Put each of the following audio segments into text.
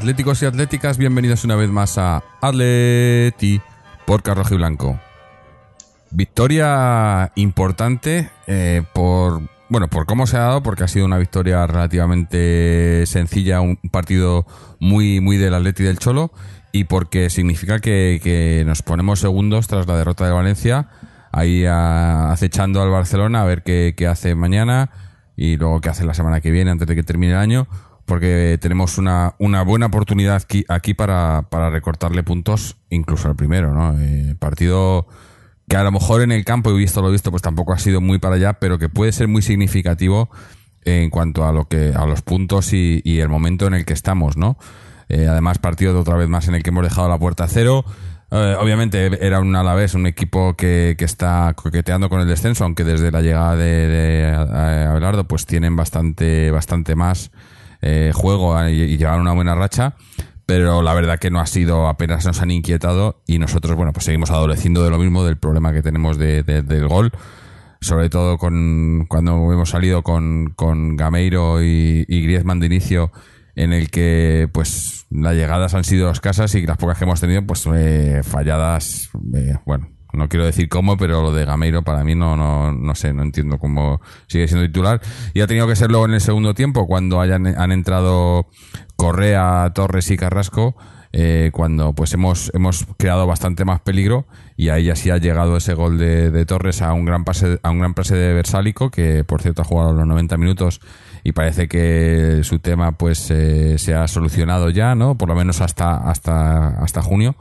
atléticos y atléticas, bienvenidos una vez más a Atleti por Carrojo y Blanco. Victoria importante eh, por bueno por cómo se ha dado, porque ha sido una victoria relativamente sencilla, un partido muy muy del Atleti del Cholo y porque significa que, nos ponemos segundos tras la derrota de Valencia, ahí acechando al Barcelona a ver qué, qué hace mañana y luego qué hace la semana que viene antes de que termine el año, porque tenemos una, una buena oportunidad aquí, para, para recortarle puntos incluso al primero, ¿no? Eh, partido que a lo mejor en el campo, he visto lo visto, pues tampoco ha sido muy para allá, pero que puede ser muy significativo en cuanto a lo que a los puntos y, el momento en el que estamos, ¿no? Eh, además, partido de otra vez más en el que hemos dejado la puerta a cero. Eh, obviamente era un Alavés, un equipo que, que está coqueteando con el descenso, aunque desde la llegada de, de Abelardo pues tienen bastante, bastante más eh, juego y, llevan una buena racha. Pero la verdad que no ha sido, apenas nos han inquietado y nosotros, bueno, pues seguimos adoleciendo de lo mismo, del problema que tenemos de- de- del gol sobre todo con cuando hemos salido con, con Gameiro y, y Griezmann de inicio en el que pues las llegadas han sido escasas y las pocas que hemos tenido pues eh, falladas eh, bueno no quiero decir cómo pero lo de Gameiro para mí no no no sé no entiendo cómo sigue siendo titular. Y ha tenido que ser luego en el segundo tiempo cuando hayan han entrado Correa Torres y Carrasco eh, cuando pues hemos, hemos creado bastante más peligro y ahí ya sí ha llegado ese gol de, de Torres a un gran pase a un gran pase de Versálico que por cierto ha jugado los 90 minutos y parece que su tema pues eh, se ha solucionado ya no por lo menos hasta hasta hasta junio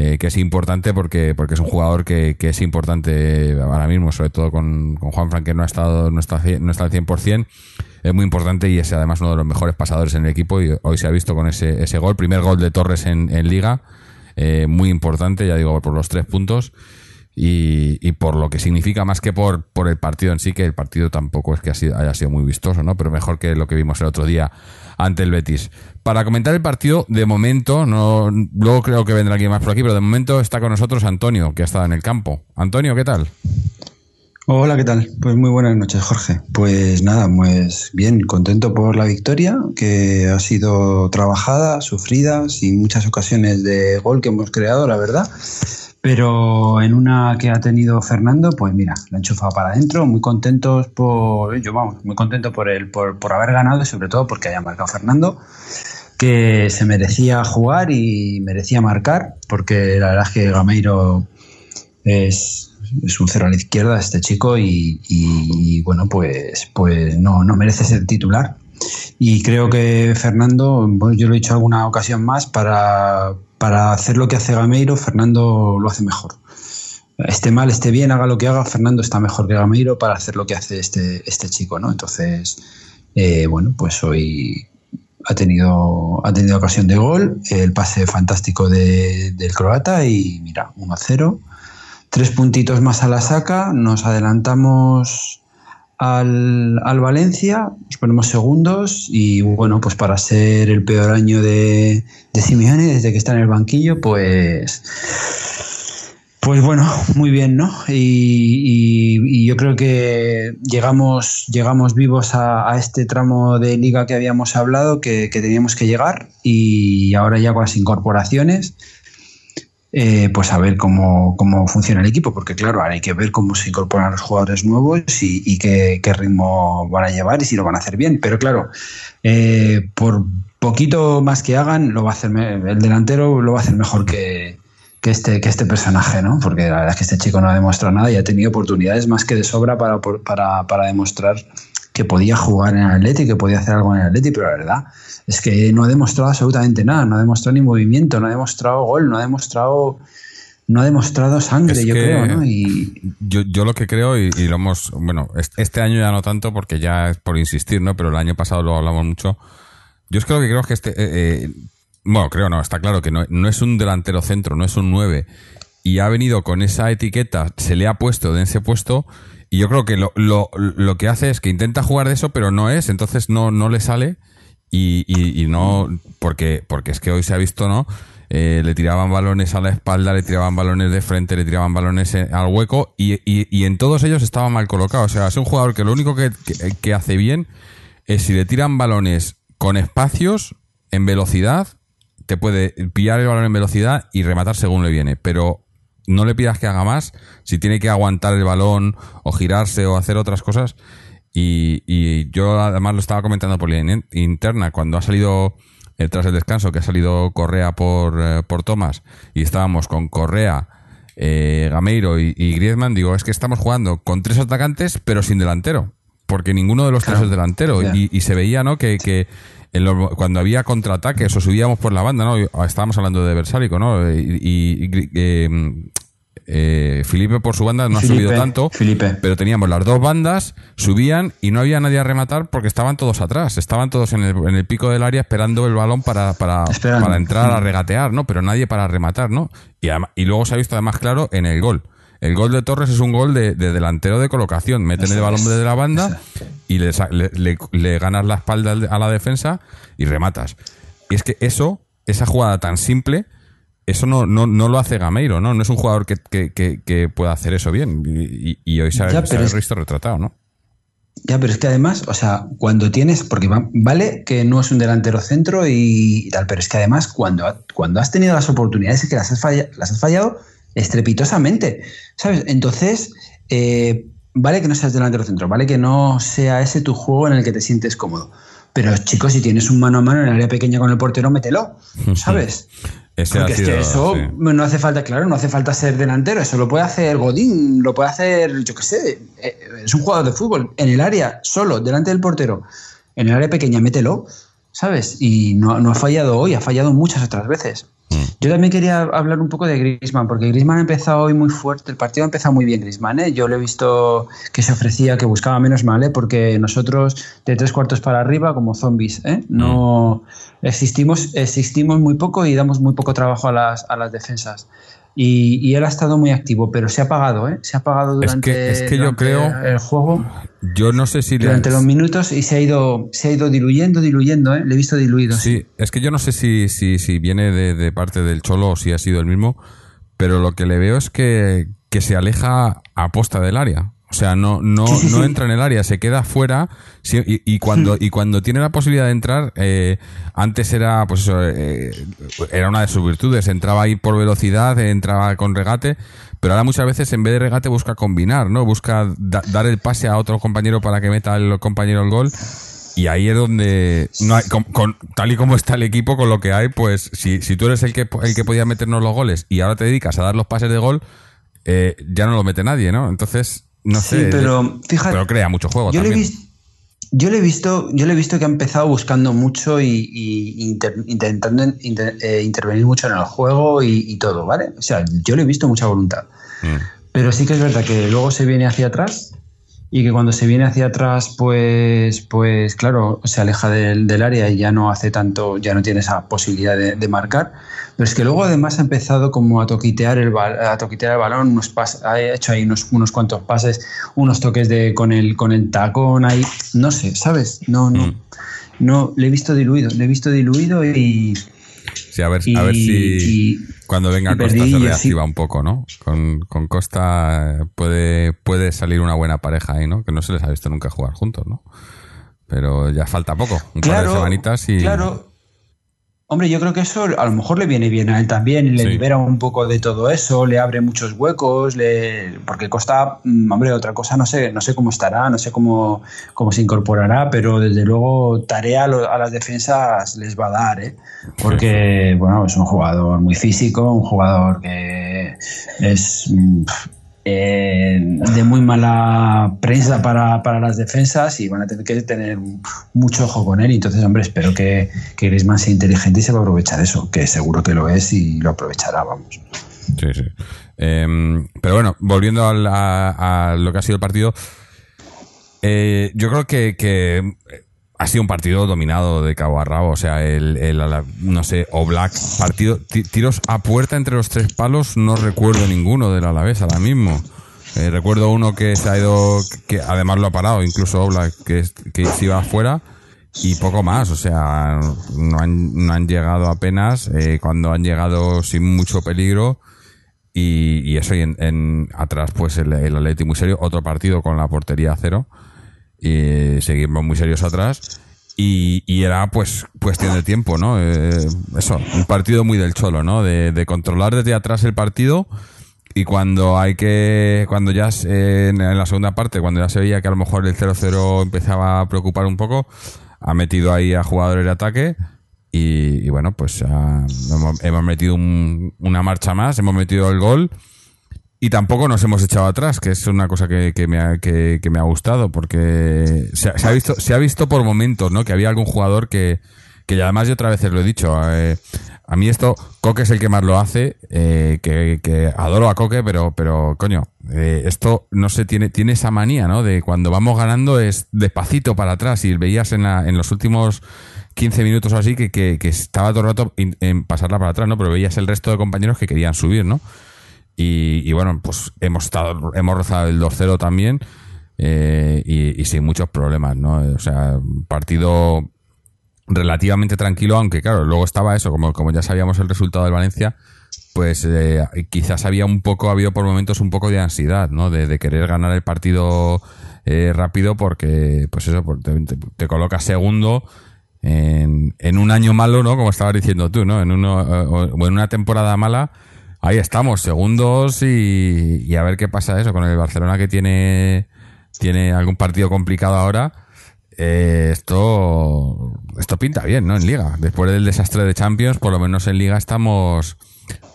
eh, que es importante porque porque es un jugador que, que es importante ahora mismo sobre todo con, con Juan Fran que no ha estado no está no está al 100% es muy importante y es además uno de los mejores pasadores en el equipo y hoy se ha visto con ese, ese gol, primer gol de Torres en, en liga, eh, muy importante, ya digo, por los tres puntos y, y por lo que significa más que por, por el partido en sí, que el partido tampoco es que haya sido muy vistoso, ¿no? Pero mejor que lo que vimos el otro día ante el Betis. Para comentar el partido, de momento, no, luego creo que vendrá alguien más por aquí, pero de momento está con nosotros Antonio, que ha estado en el campo. Antonio, ¿qué tal? Hola, ¿qué tal? Pues muy buenas noches, Jorge. Pues nada, pues bien, contento por la victoria, que ha sido trabajada, sufrida, sin muchas ocasiones de gol que hemos creado, la verdad. Pero en una que ha tenido Fernando, pues mira, la ha enchufado para adentro, muy contentos por, yo vamos, muy contento por el, por, por haber ganado y sobre todo porque haya marcado Fernando, que se merecía jugar y merecía marcar, porque la verdad es que Gameiro es, es un cero a la izquierda este chico y, y, bueno, pues, pues no, no merece ser titular. Y creo que Fernando, yo lo he dicho alguna ocasión más, para, para hacer lo que hace Gameiro, Fernando lo hace mejor. Esté mal, esté bien, haga lo que haga, Fernando está mejor que Gameiro para hacer lo que hace este, este chico, ¿no? Entonces, eh, bueno, pues hoy ha tenido, ha tenido ocasión de gol, el pase fantástico de- del croata y mira, 1-0. Tres puntitos más a la saca, nos adelantamos al, al Valencia, nos ponemos segundos y bueno, pues para ser el peor año de, de Simeone desde que está en el banquillo, pues pues bueno, muy bien, ¿no? Y, yo creo que llegamos, llegamos vivos a, a este tramo de liga que habíamos hablado, que, que teníamos que llegar, y ahora ya con las incorporaciones, eh, pues a ver cómo, cómo funciona el equipo, porque claro, ahora hay que ver cómo se incorporan los jugadores nuevos y, qué, ritmo van a llevar y si lo van a hacer bien. Pero claro, eh, por poquito más que hagan, lo va a hacer el delantero lo va a hacer mejor que, que este, que este personaje, ¿no? Porque la verdad es que este chico no ha demostrado nada y ha tenido oportunidades más que de sobra para, para, para demostrar que podía jugar en el Atleti, que podía hacer algo en el Atleti, pero la verdad es que no ha demostrado absolutamente nada, no ha demostrado ni movimiento, no ha demostrado gol, no ha demostrado no ha demostrado sangre, Es yo creo, ¿no? Y Yo, yo lo que creo, y, y lo hemos, bueno, es- este año ya no tanto porque ya es por insistir, ¿no? Pero el año pasado lo hablamos mucho. Yo es que lo que creo es que este, eh, eh, bueno, creo no, está claro que no, no es un delantero centro, no es un 9. Y ha venido con esa etiqueta, se le ha puesto de ese puesto, y yo creo que lo, lo, lo que hace es que intenta jugar de eso, pero no es, entonces no, no le sale. Y, y, y no, porque, porque es que hoy se ha visto, ¿no? Eh, le tiraban balones a la espalda, le tiraban balones de frente, le tiraban balones eh, al hueco y, y- y en todos ellos estaba mal colocado. O sea, es un jugador que lo único que, que- que hace bien es si le tiran balones con espacios, en velocidad, te puede pillar el balón en velocidad y rematar según le viene. Pero no le pidas que haga más si tiene que aguantar el balón o girarse o hacer otras cosas. Y, y yo además lo estaba comentando por línea interna cuando ha salido eh, tras el descanso que ha salido Correa por, eh, por Thomas y estábamos con Correa, eh, Gameiro y, y Griezmann, digo, es que estamos jugando con tres atacantes pero sin delantero, porque ninguno de los tres es delantero y, y se veía, ¿no? Que, que en los- cuando había contraataques o subíamos por la banda, ¿no? Y- Estábamos hablando de Versálico, ¿no? Y, y- eh, eh, Felipe por su banda no ha subido tanto, Felipe. pero teníamos las dos bandas, subían y no había nadie a rematar porque estaban todos atrás, estaban todos en el, en el pico del área esperando el balón para, para, para entrar a regatear, ¿no? Pero nadie para rematar, ¿no? Y, y luego se ha visto además claro en el gol. El gol de Torres es un gol de, de delantero de colocación. Meten el balón es. desde la banda y le, le- le- ganas la espalda al- a la defensa y rematas. Y es que eso, esa jugada tan simple, eso no, no, no lo hace Gameiro, ¿no? No es un jugador que, que, que- que pueda hacer eso bien. Y, y- y hoy se ha, visto retratado, ¿no? Ya, pero es que además, o sea, cuando tienes, porque va- vale que no es un delantero centro y, y tal, pero es que además cuando, cuando has tenido las oportunidades es que las has, falla- las has fallado estrepitosamente, ¿sabes? Entonces, eh, vale que no seas delantero centro, vale que no sea ese tu juego en el que te sientes cómodo. Pero chicos, si tienes un mano a mano en el área pequeña con el portero, mételo, ¿sabes? Ese Porque es que eso sí. no hace falta, claro, no hace falta ser delantero, eso lo puede hacer Godín, lo puede hacer, yo qué sé, eh, es un jugador de fútbol en el área, solo, delante del portero, en el área pequeña, mételo, ¿sabes? Y no, no ha fallado hoy, ha fallado muchas otras veces. Mm. Yo también quería hablar un poco de Griezmann, porque Griezmann ha empezado hoy muy fuerte, el partido ha empezado muy bien Griezmann, ¿eh? yo le he visto que se ofrecía, que buscaba menos mal, ¿eh? porque nosotros de tres cuartos para arriba como zombies, ¿eh? no existimos, existimos muy poco y damos muy poco trabajo a las, a las defensas. Y, y él ha estado muy activo, pero se ha apagado, ¿eh? se ha apagado Es durante, que- es que yo creo- el juego, Yo no sé si le- durante los minutos y se ha ido, se ha ido diluyendo, diluyendo, ¿eh? le he visto diluido. Sí, es que yo no sé si, si, si viene de, de parte del Cholo o si ha sido el mismo, pero lo que le veo es que, que se aleja a posta del área. O sea, no, no, no entra en el área, se queda fuera y, y cuando, y cuando tiene la posibilidad de entrar, eh, antes era, pues eso, eh, era una de sus virtudes, entraba ahí por velocidad, entraba con regate, pero ahora muchas veces en vez de regate busca combinar, ¿no? Busca da- dar el pase a otro compañero para que meta el compañero el gol. Y ahí es donde, no hay- con- con- tal y como está el equipo, con lo que hay, pues si, si tú eres el que, el que podía meternos los goles y ahora te dedicas a dar los pases de gol, eh, ya no lo mete nadie, ¿no? Entonces, no Sí, sé. pero fíjate, pero crea mucho juego yo le, he yo le he visto, yo le he visto que ha empezado buscando mucho y, y inter- intentando inter- eh, intervenir mucho en el juego y, y todo, ¿vale? O sea, yo le he visto mucha voluntad. Mm. Pero sí que es verdad que luego se viene hacia atrás y que cuando se viene hacia atrás, pues, pues claro, se aleja del, del área y ya no hace tanto, ya no tiene esa posibilidad de, de marcar. Pero es que luego además ha empezado como a toquitear el, a toquitear el balón, unos pas- ha hecho ahí unos, unos cuantos pases, unos toques de con el, con el tacón ahí, no sé, ¿sabes? No, no, Mm. no, le he visto diluido, le he visto diluido y, Sí, a ver, y- a ver si y- cuando venga Costa se reactiva un poco, ¿no? Con, con Costa puede, puede salir una buena pareja ahí, ¿no? Que no se les ha visto nunca jugar juntos, ¿no? Pero ya falta poco, un par de semanitas y... Claro. Hombre, yo creo que eso a lo mejor le viene bien a él también, le Sí. libera un poco de todo eso, le abre muchos huecos, le... porque Costa, mm, hombre, otra cosa no sé, no sé cómo estará, no sé cómo, cómo se incorporará, pero desde luego tarea a las defensas les va a dar, ¿eh? porque bueno, es un jugador muy físico, un jugador que es mm, eh, de muy mala prensa para, para las defensas y van a tener que tener mucho ojo con él. Entonces, hombre, espero que, que Griezmann sea inteligente y se va a aprovechar eso, que seguro que lo es y lo aprovechará, vamos. Sí, sí. Em, pero bueno, volviendo a, lo que ha sido el partido, eh, yo creo que ha sido un partido dominado de cabo a rabo. O sea, el, el- no sé, o Black, partido, ti- tiros a puerta entre los tres palos, no recuerdo ninguno del Alavés ahora mismo. Eh, recuerdo uno que se ha ido, que además lo ha parado, incluso Oblak, que, que se iba afuera, y poco más. O sea, no han, no han llegado apenas, eh, cuando han llegado sin mucho peligro. Y, y eso, y en, en- atrás, pues el, el Atleti muy serio, otro partido con la portería cero. Y seguimos muy serios atrás. Y, y era pues cuestión de tiempo, ¿no? Eh, eso, un partido muy del cholo, ¿no? De, de controlar desde atrás el partido y cuando hay que, cuando ya se- en, la segunda parte, cuando ya se veía que a lo mejor el 0-0 empezaba a preocupar un poco, ha metido ahí a jugadores de ataque y, bueno, pues ah, hemos, hemos metido un- una marcha más, hemos metido el gol y tampoco nos hemos echado atrás, que es una cosa que, que me, ha, que, que me ha gustado, porque se, ha- se ha visto, se ha visto por momentos, ¿no? Que había algún jugador que, que además yo otra vez lo he dicho, eh, a mí esto, Coque es el que más lo hace, eh, que, adoro a Coque, pero, pero coño, eh, esto no se tiene, tiene esa manía, ¿no? De cuando vamos ganando es despacito para atrás y veías en, la, en los últimos 15 minutos o así que, que, estaba todo el rato en pasarla para atrás, ¿no? Pero veías el resto de compañeros que querían subir, ¿no? Y, y bueno, pues hemos estado, hemos rozado el 2-0 también eh, y, sin muchos problemas, ¿no? O sea, partido relativamente tranquilo, aunque claro, luego estaba eso, como, como ya sabíamos el resultado del Valencia, pues eh, quizás había un poco, ha habido por momentos un poco de ansiedad, ¿no? De, querer ganar el partido eh, rápido porque, pues eso, pues te, te- colocas segundo en, un año malo, ¿no? Como estabas diciendo tú, ¿no? En, uno, eh, o en una temporada mala, ahí estamos, segundos y, y a ver qué pasa eso con el Barcelona que tiene, tiene algún partido complicado ahora. Eh, esto, esto pinta bien, ¿no? En Liga. Después del desastre de Champions, por lo menos en Liga estamos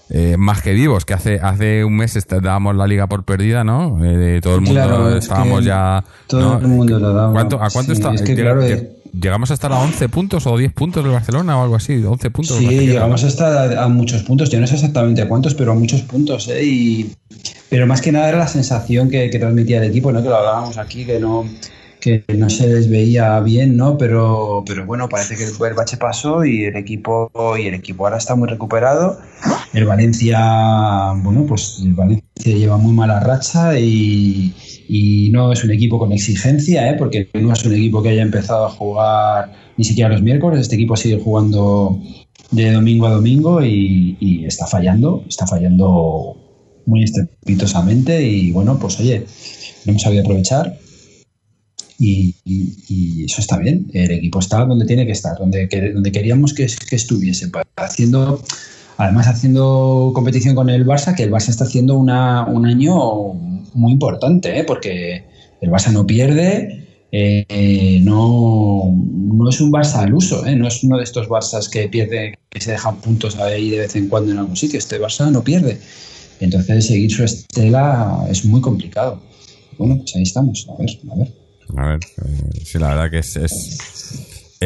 eh, más que vivos. Que hace, hace un mes dábamos la Liga por perdida, ¿no? Eh, todo el mundo Claro, es estábamos que ya. todo ¿no? el mundo lo daba. ¿Cuánto, ¿A cuánto Sí, está? es que claro, que- eh, ¿Llegamos a estar a 11 puntos o 10 puntos del Barcelona o algo así? 11 puntos. Sí, llegamos ¿no? hasta a, a muchos puntos. Yo no sé exactamente a cuántos, pero a muchos puntos. ¿eh? Y, pero más que nada era la sensación que, que transmitía el equipo, ¿no? que lo hablábamos aquí, que no, que no se les veía bien, ¿no? Pero, pero bueno, parece que el bache pasó y el equipo y el equipo ahora está muy recuperado. El Valencia, bueno, pues el Valencia lleva muy mala racha y, y no es un equipo con exigencia, ¿eh? porque no es un equipo que haya empezado a jugar ni siquiera los miércoles. Este equipo sigue jugando de domingo a domingo y, está fallando, está fallando muy estrepitosamente y bueno, pues oye, lo hemos sabido aprovechar y, eso está bien. El equipo está donde tiene que estar, donde, que- donde queríamos que, que estuviese, haciendo, además haciendo competición con el Barça, que el Barça está haciendo un año muy importante, ¿eh? porque el Barça no pierde. eh, no, no es un Barça al uso, ¿eh? no es uno de estos Barças que pierde, que se dejan puntos ahí de vez en cuando en algún sitio. Este Barça no pierde. Entonces, seguir su estela es muy complicado. Bueno, pues ahí estamos. A ver, a ver. A ver, sí, la verdad que. Es,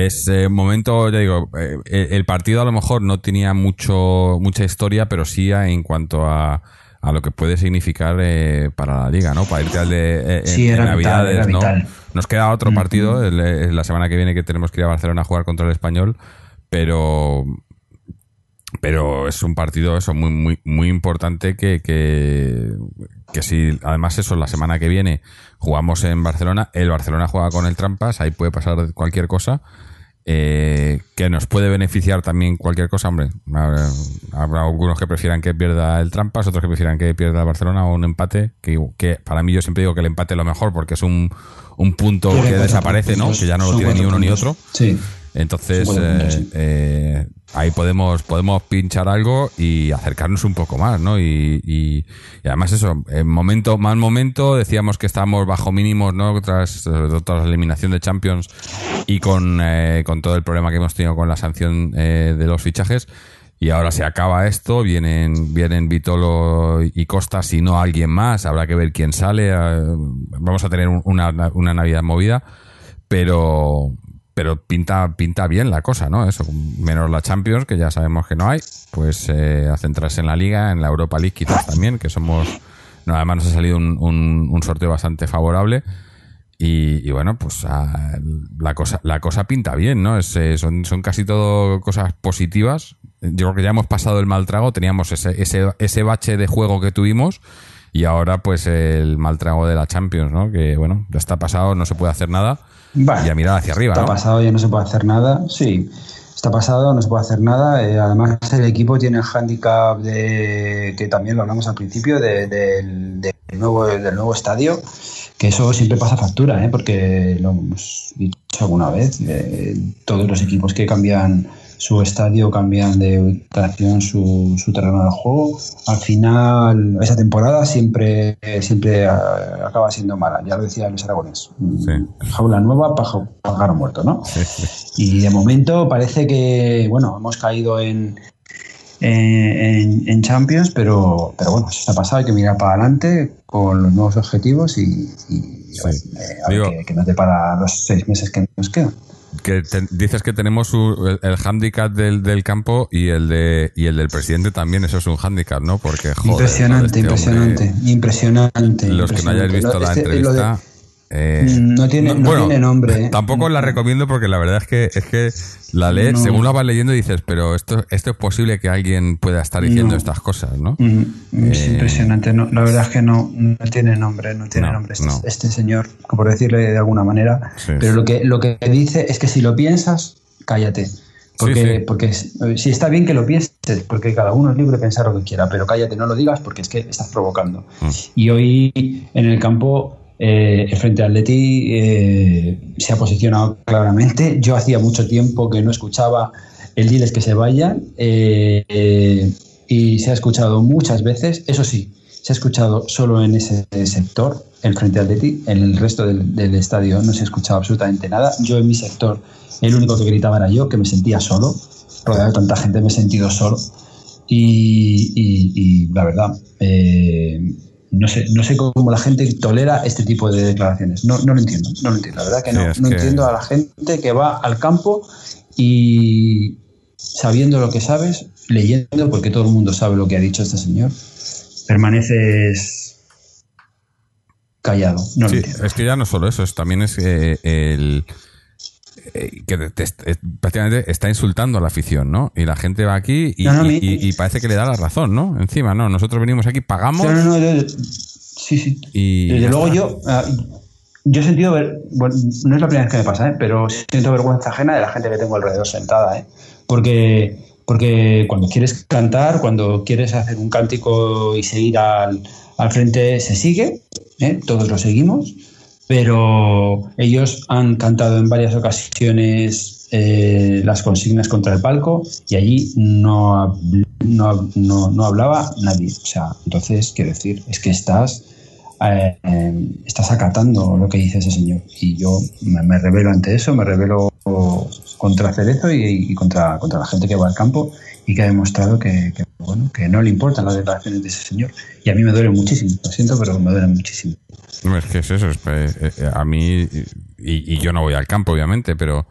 es un momento, ya digo, eh, el partido a lo mejor no tenía mucho mucha historia, pero sí en cuanto a, a lo que puede significar eh, para la liga, ¿no? Para irte al de eh, en- Sí, en era vital, Navidades, ¿no? vital. Nos queda otro partido el, eh, la semana que viene que tenemos que ir a Barcelona a jugar contra el Español, pero pero es un partido eso muy muy muy importante que, que, que si además eso la semana que viene jugamos en Barcelona el Barcelona juega con el Trampas ahí puede pasar cualquier cosa eh, que nos puede beneficiar también cualquier cosa hombre. Habrá, habrá algunos que prefieran que pierda el Trampas otros que prefieran que pierda el Barcelona o un empate que, que para mí yo siempre digo que el empate es lo mejor porque es un, un punto que desaparece no puntos, que ya no lo tiene ni uno ni otro. Sí. Entonces, eh, sí. eh, ahí podemos, podemos pinchar algo y acercarnos un poco más, ¿no? Y, y- y además eso, en momento, mal momento, decíamos que estábamos bajo mínimos, ¿no? Tras, tras la eliminación de Champions y con, eh, con todo el problema que hemos tenido con la sanción eh, de los fichajes. Y ahora se acaba esto, vienen, vienen Vitolo y Costa, si no alguien más, habrá que ver quién sale. vamos a tener un- una, una Navidad movida, pero, pero pinta, pinta bien la cosa, ¿no? Eso, menos la Champions, que ya sabemos que no hay, pues eh, a centrarse en la Liga, en la Europa League quizás también, que somos, no, además nos ha salido un, un, sorteo bastante favorable. Y, bueno, pues la cosa la cosa pinta bien, ¿no? Es, eh, son, son casi todo cosas positivas. Yo creo que ya hemos pasado el mal trago, teníamos ese, ese, ese bache de juego que tuvimos y ahora pues el mal trago de la Champions, ¿no? Que bueno, ya está pasado, no se puede hacer nada y a mirar hacia arriba. Está pasado, ya no se puede hacer nada. Sí, está pasado, no se puede hacer nada. Eh, además, el equipo tiene el hándicap de, que también lo hablamos al principio, del, nuevo, del nuevo estadio, que eso siempre pasa factura, ¿eh? porque lo hemos dicho alguna vez. Eh, todos los equipos que cambian su estadio, cambian de ubicación su, su terreno de juego. Al final, esa temporada siempre, siempre acaba siendo mala, ya lo decía Luis Aragonés. Jaula nueva, pájaro muerto, ¿no? Y de momento parece que, bueno, hemos caído en, en, Champions, pero, pero bueno, se ha pasado, hay que mirar para adelante con los nuevos objetivos y, eh, a ver que, no te para los seis meses que nos quedan que dices que tenemos el, el, handicap del, del, campo y el de y el del presidente también eso es un handicap no porque joder, impresionante este impresionante impresionante los que no hayáis visto la este, entrevista eh, no tiene, no, tiene nombre. ¿eh? Tampoco la recomiendo porque la verdad es que es que la lees, según la vas leyendo dices, pero esto, esto es posible que alguien pueda estar diciendo estas cosas, ¿no? Mm, es eh, impresionante. No, la verdad es que no, no tiene nombre, no tiene nombre este, este, señor, por decirle de alguna manera. pero lo que, lo que dice es que si lo piensas, cállate. Porque, porque si está bien que lo pienses, porque cada uno es libre de pensar lo que quiera, pero cállate, no lo digas porque es que estás provocando. Mm. Y hoy en el campo eh, el Frente Atleti eh, se ha posicionado claramente. Yo hacía mucho tiempo que no escuchaba el diles que se vayan eh, y se ha escuchado muchas veces. Eso sí, se ha escuchado solo en ese sector, el Frente Atleti. En el resto del, estadio no se ha escuchado absolutamente nada. Yo en mi sector, el único que gritaba era yo, que me sentía solo. Rodeado de tanta gente me he sentido solo. Y, la verdad, no sé, no sé cómo la gente tolera este tipo de declaraciones. No, no lo entiendo, no lo entiendo. La verdad que no. no entiendo a la gente que va al campo y sabiendo lo que sabes, leyendo, porque todo el mundo sabe lo que ha dicho este señor, permaneces callado. No es que ya no solo eso, es, también es eh, el eh, que prácticamente está insultando a la afición, ¿no? Y la gente va aquí y, parece que le da la razón, ¿no? Encima, no, nosotros venimos aquí, pagamos. sí, sí. Desde luego yo, ah, yo he sentido, ver, bueno, no es la primera vez que me pasa, ¿eh? pero siento vergüenza ajena de la gente que tengo alrededor sentada, ¿eh? Porque, porque cuando quieres cantar, cuando quieres hacer un cántico y seguir al, al frente, se sigue, ¿eh? todos lo seguimos pero ellos han cantado en varias ocasiones eh, las consignas contra el palco y allí no, no, no, hablaba nadie. O sea, entonces, quiero decir, es que estás, eh, estás acatando lo que dice ese señor. Y yo me, revelo ante eso, me revelo contra Cerezo y, contra, contra la gente que va al campo y que ha demostrado que, bueno, que no le importan las declaraciones de ese señor. Y a mí me duele muchísimo, lo siento, pero me duele muchísimo. No, es que es eso. Eh, eh, a mí, y, yo no voy al campo, obviamente, pero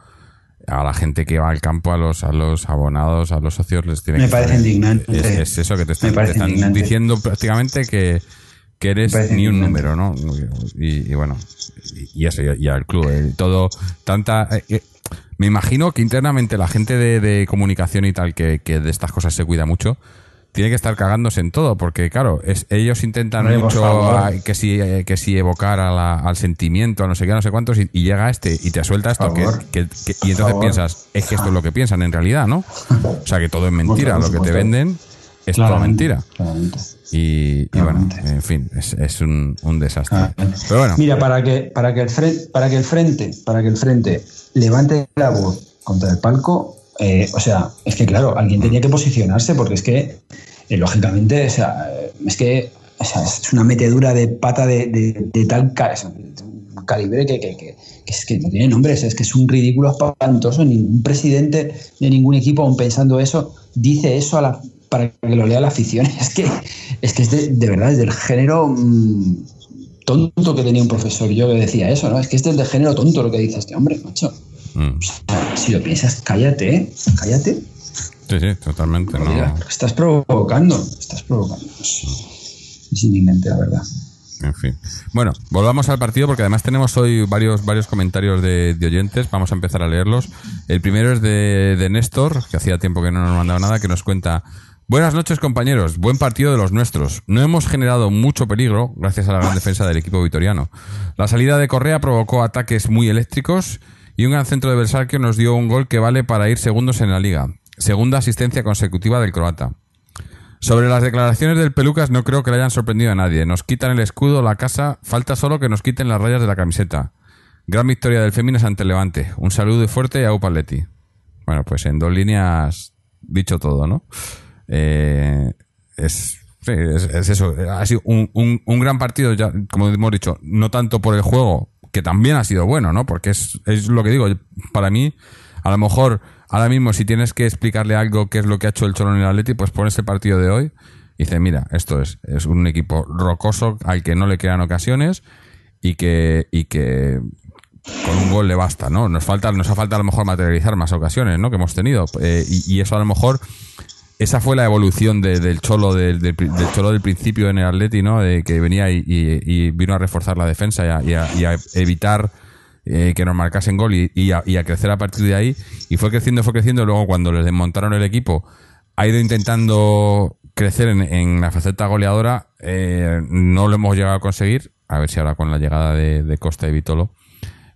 a la gente que va al campo, a los, a los abonados, a los socios, les tiene Me parece indignante. Es, eso que te están, diciendo prácticamente que, que eres ni un número, ¿no? Y, bueno, y, eso, y, al club. Eh, todo, tanta. Me imagino que internamente la gente de, comunicación y tal, que, que de estas cosas se cuida mucho, tiene que estar cagándose en todo, porque claro, es, ellos intentan mucho que si, eh, que si evocar al sentimiento, a no sé qué, no sé cuántos, y, llega este y te suelta esto, que, y entonces piensas, es que esto es lo que piensan en realidad, ¿no? O sea, que todo es mentira, lo que te venden es toda mentira. Y, bueno, en fin, es, un, desastre. Pero bueno. Mira, para que, para que el frente, para que el frente, para que el frente levante la voz contra el palco, eh, o sea, es que claro, alguien tenía que posicionarse porque es que, eh, lógicamente, o sea, es que es una metedura de pata de, tal calibre que, es que no tiene nombre, es que es un ridículo espantoso. Ningún presidente de ningún equipo, aún pensando eso, dice eso para que lo lea la afición. Es que es, que es de, verdad, es del género mm, tonto que tenía un profesor yo que decía eso, ¿no? Es que es del género tonto lo que dice este hombre, macho. Mm. O sea, si lo piensas, cállate, ¿eh? cállate. Sí, sí, totalmente. Mira, No. Estás provocando, estás provocando. Es, es indignante, la verdad. En fin. Bueno, volvamos al partido porque además tenemos hoy varios, varios comentarios de, de oyentes. Vamos a empezar a leerlos. El primero es de, de Néstor, que hacía tiempo que no nos mandaba nada, que nos cuenta. Buenas noches compañeros, buen partido de los nuestros. No hemos generado mucho peligro gracias a la gran defensa del equipo vitoriano. La salida de Correa provocó ataques muy eléctricos y un gran centro de Bersalquio nos dio un gol que vale para ir segundos en la liga. Segunda asistencia consecutiva del croata. Sobre las declaraciones del Pelucas no creo que le hayan sorprendido a nadie. Nos quitan el escudo, la casa, falta solo que nos quiten las rayas de la camiseta. Gran victoria del Féminas ante el Levante. Un saludo fuerte y a Upaletti. Bueno, pues en dos líneas dicho todo, ¿no? Eh, es, es, es eso. Ha sido un, un- gran partido, ya, como hemos dicho, no tanto por el juego, que también ha sido bueno, ¿no? Porque es, es lo que digo, para mí, a lo mejor, ahora mismo, si tienes que explicarle algo qué es lo que ha hecho el Cholo en el Atleti, pues pones el partido de hoy y dice, mira, esto es, es un equipo rocoso al que no le quedan ocasiones y que, y que con un gol le basta, ¿no? Nos falta, nos ha falta a lo mejor materializar más ocasiones, ¿no? Que hemos tenido. Eh, y eso a lo mejor, esa fue la evolución de- del cholo del, cholo del principio en el Atleti, ¿no? De que venía y, vino a reforzar la defensa y a, evitar eh, que nos marcasen gol y, y a, y a crecer a partir de ahí. Y fue creciendo, fue creciendo. Luego cuando les desmontaron el equipo, ha ido intentando crecer en, en la faceta goleadora. eh, no lo hemos llegado a conseguir. A ver si ahora con la llegada de, de Costa y Vitolo.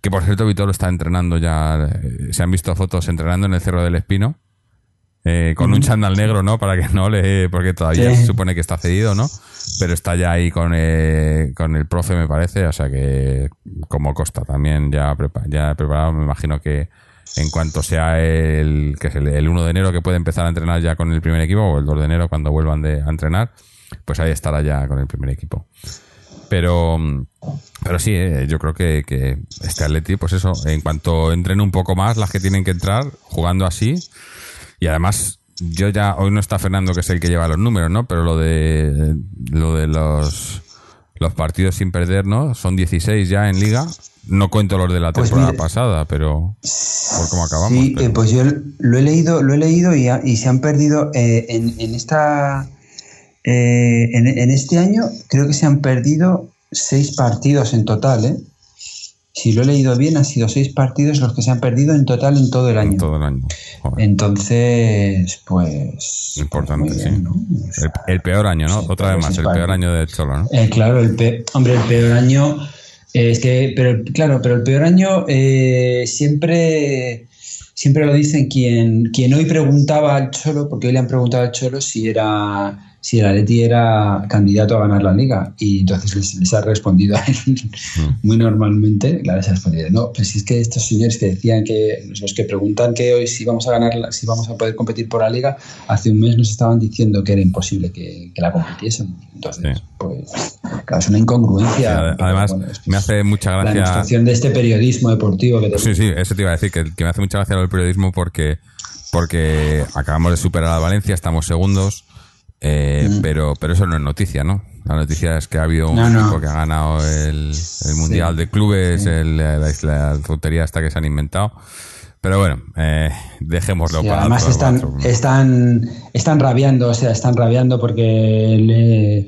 Que por cierto, Vitolo está entrenando ya. eh, Se han visto fotos entrenando en el Cerro del Espino. Eh, con un chándal negro, ¿no? Para que no le. Porque todavía Sí. se supone que está cedido, ¿no? Pero está ya ahí con, eh, con el profe, me parece. O sea que. Como Costa también ya, prepa- ya preparado. Me imagino que en cuanto sea el. que es el, el 1 de enero que puede empezar a entrenar ya con el primer equipo, o el 2 de enero cuando vuelvan de, a entrenar, pues ahí estará ya con el primer equipo. Pero, pero sí, eh, yo creo que, que este Atleti, pues eso, en cuanto entren un poco más las que tienen que entrar, jugando así, y además, yo ya, hoy no está Fernando, que es el que lleva los números, ¿no? Pero lo de, lo de los, los partidos sin perder, ¿no? Son 16 ya en liga. No cuento los de la Pues temporada mira, pasada, pero por cómo acabamos. Sí, pero- eh, pues yo lo he leído, lo he leído y, ha- y se han perdido eh, en, en esta eh, en, en este año creo que se han perdido seis partidos en total, ¿eh? Si lo he leído bien, han sido seis partidos los que se han perdido en total en todo el año. en todo el año. Joder. Entonces, pues. Importante, bien, sí. ¿no? O sea, El, el peor año, ¿no? Sí, Otra vez más, el peor año de Cholo, ¿no? Eh, claro, el pe- hombre, el peor año eh, es que, pero claro, pero el peor año eh, siempre, siempre lo dicen quien, quien hoy preguntaba al Cholo, porque hoy le han preguntado al Cholo si era si el Atleti era candidato a ganar la liga y entonces les, les ha respondido a él muy normalmente, claro, les ha respondido, no, pues si es que estos señores que decían que los que preguntan que hoy si vamos a ganar, la- si vamos a poder competir por la liga, hace un mes nos estaban diciendo que era imposible que, que la compitiesen. Entonces, Sí. pues, claro, es una incongruencia. Además, bueno, me hace mucha la gracia. demostración de este periodismo deportivo que Sí, sí, eso te iba a decir, que, que me hace mucha gracia lo del periodismo porque, porque acabamos de superar a Valencia, estamos segundos, eh, pero, pero eso no es noticia, ¿no? La noticia es que ha habido un No, no. equipo que ha ganado el, el Mundial de Clubes, el- la, la tontería esta que se han inventado. Pero bueno, eh, dejémoslo Y para además están, otro- están, están rabiando, o sea, están rabiando porque le-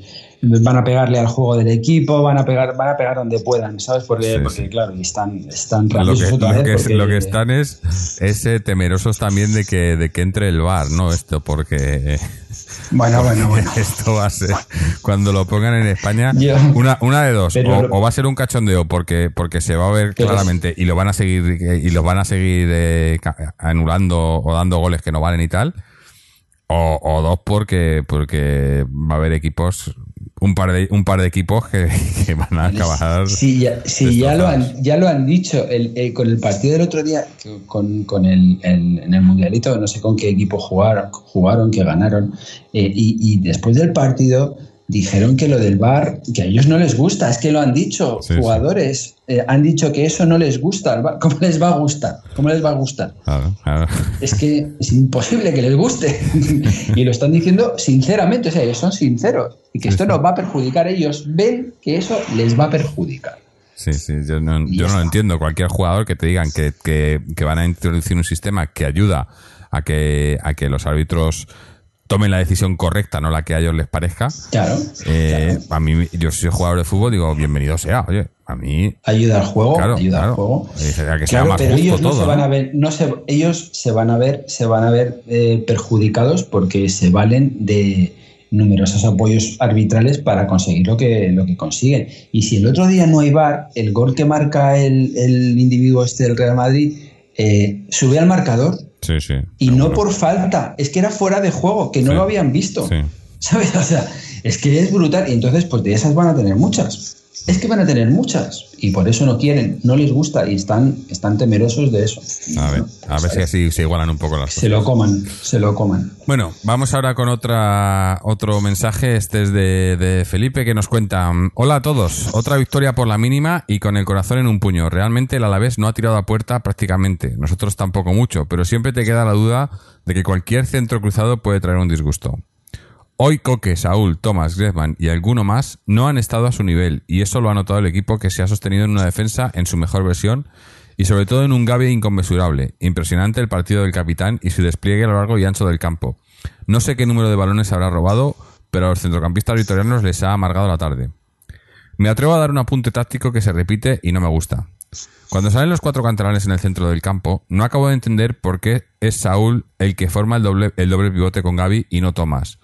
van a pegarle al juego del equipo, van a pegar, van a pegar donde puedan, ¿sabes? Porque, Sí, porque sí. claro, están, están lo que, otra lo vez que- porque- lo que están es, es eh, temerosos también de que, de que entre el bar, ¿no? Esto, porque eh, Bueno, bueno, bueno. esto va a ser, cuando lo pongan en España, Yo- una, una de dos, o, o va a ser un cachondeo porque, porque se va a ver es- claramente y lo van a seguir, y los van a seguir eh, anulando o dando goles que no valen y tal, o, o dos porque, porque va a haber equipos, un par de, un par de equipos que, que van a acabar. Sí, ya, sí, ya, lo han, ya lo han dicho. El, el- con el partido del otro día, con, con el, el- en el Mundialito, no sé con qué equipo jugaron, jugaron que ganaron. eh, y, y después del partido dijeron que lo del bar, que a ellos no les gusta, es que lo han dicho. Sí, sí. jugadores eh, han dicho que eso no les gusta. ¿Cómo les va a gustar? ¿Cómo les va a gustar? Claro, claro. Es que es imposible que les guste. y lo están diciendo sinceramente, o sea, ellos son sinceros. Y que esto nos va a perjudicar. Ellos ven que eso les va a perjudicar. Sí, sí, yo no, yo no lo entiendo. Cualquier jugador que te digan que, que, que van a introducir un sistema que ayuda a que, a que los árbitros tomen la decisión correcta, no la que a ellos les parezca. Claro. Eh, A mí, yo soy jugador de fútbol, digo, bienvenido sea. Oye, a mí. Ayuda al juego, Claro, ayuda claro. al juego. Eh, a que sea Claro, más pero ellos no todo, se van ¿no? a ver, no se, ellos se van a ver, se van a ver eh, perjudicados porque se valen de numerosos apoyos arbitrales para conseguir lo que, lo que consiguen. Y si el otro día no hay VAR, el gol que marca el, el individuo este del Real Madrid eh, sube al marcador Sí, sí. y no por falta, es que era fuera de juego, que no Sí. lo habían visto. Sí. ¿Sabes? O sea, es que es brutal. Y entonces, pues de esas van a tener muchas. Es que van a tener muchas. Y por eso no quieren, no les gusta y están, están temerosos de eso. A ver, a ver si así se igualan un poco las cosas. Se lo coman, se lo coman. Bueno, vamos ahora con otra otro mensaje. Este es de, de Felipe que nos cuenta: Hola a todos, otra victoria por la mínima y con el corazón en un puño. Realmente el Alavés no ha tirado a puerta prácticamente, nosotros tampoco mucho, pero siempre te queda la duda de que cualquier centro cruzado puede traer un disgusto. Hoy Coque, Saúl, Tomás, Griezmann y alguno más no han estado a su nivel y eso lo ha notado el equipo que se ha sostenido en una defensa en su mejor versión y sobre todo en un Gavi inconmensurable. Impresionante el partido del capitán y su despliegue a lo largo y ancho del campo. No sé qué número de balones habrá robado, pero a los centrocampistas vitorianos les ha amargado la tarde. Me atrevo a dar un apunte táctico que se repite y no me gusta. Cuando salen los cuatro canteranes en el centro del campo, no acabo de entender por qué es Saúl el que forma el doble, el doble pivote con Gaby y no Tomás.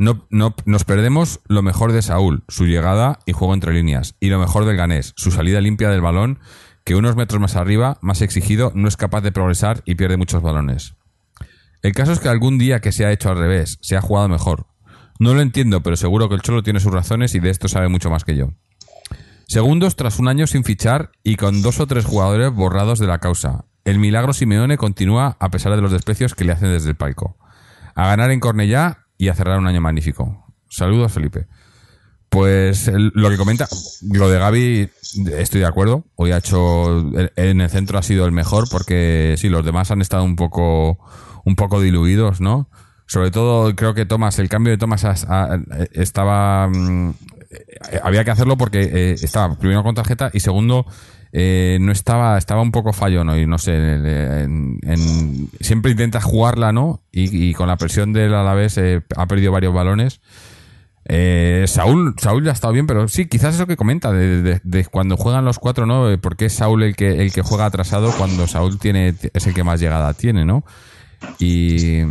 No, no, nos perdemos lo mejor de Saúl, su llegada y juego entre líneas, y lo mejor del ganés, su salida limpia del balón, que unos metros más arriba, más exigido, no es capaz de progresar y pierde muchos balones. El caso es que algún día que se ha hecho al revés, se ha jugado mejor. No lo entiendo, pero seguro que el Cholo tiene sus razones y de esto sabe mucho más que yo. Segundos tras un año sin fichar y con dos o tres jugadores borrados de la causa. El milagro Simeone continúa a pesar de los desprecios que le hacen desde el palco. A ganar en Cornellá y a cerrar un año magnífico. Saludos, Felipe. Pues lo que comenta, lo de Gaby, estoy de acuerdo. Hoy ha hecho, en el centro ha sido el mejor porque sí, los demás han estado un poco, un poco diluidos, ¿no? Sobre todo creo que Thomas, el cambio de ha- estaba, mm, eh, había que hacerlo porque eh, estaba primero con tarjeta y segundo eh, no estaba estaba un poco fallón hoy no sé en- siempre intenta jugarla no y, y con la presión del Alavés eh, ha perdido varios balones. Eh, Saúl Saúl ya ha estado bien pero sí quizás eso que comenta de cuando juegan los cuatro no Eh, porque es Saúl el que el que juega atrasado cuando Saúl tiene es el que más llegada tiene no y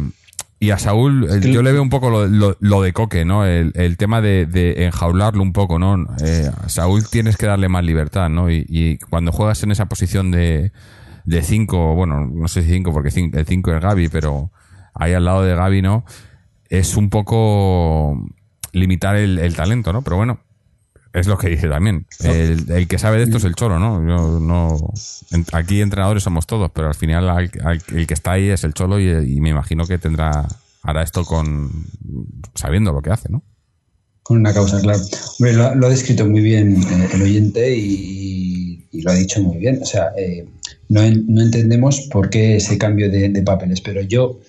y a Saúl, eh, yo le veo un poco lo, lo- lo de Coque, ¿no? El, el tema de, de enjaularlo un poco, ¿no? Eh, a Saúl tienes que darle más libertad, ¿no? Y, y cuando juegas en esa posición de, de cinco, bueno, no sé si cinco, porque cin- el cinco es Gaby, pero ahí al lado de Gaby, ¿no? Es un poco limitar el, el talento, ¿no? Pero bueno, es lo que dice también. El, que sabe de esto es el cholo, ¿no? Yo no aquí entrenadores somos todos, pero al final al- al- el que está ahí es el cholo y, me imagino que tendrá hará esto con sabiendo lo que hace, ¿no? Con una causa, claro. Hombre, lo, ha descrito muy bien eh, el oyente y, lo ha dicho muy bien. O sea, eh, no, no entendemos por qué ese cambio de, de papeles, pero yo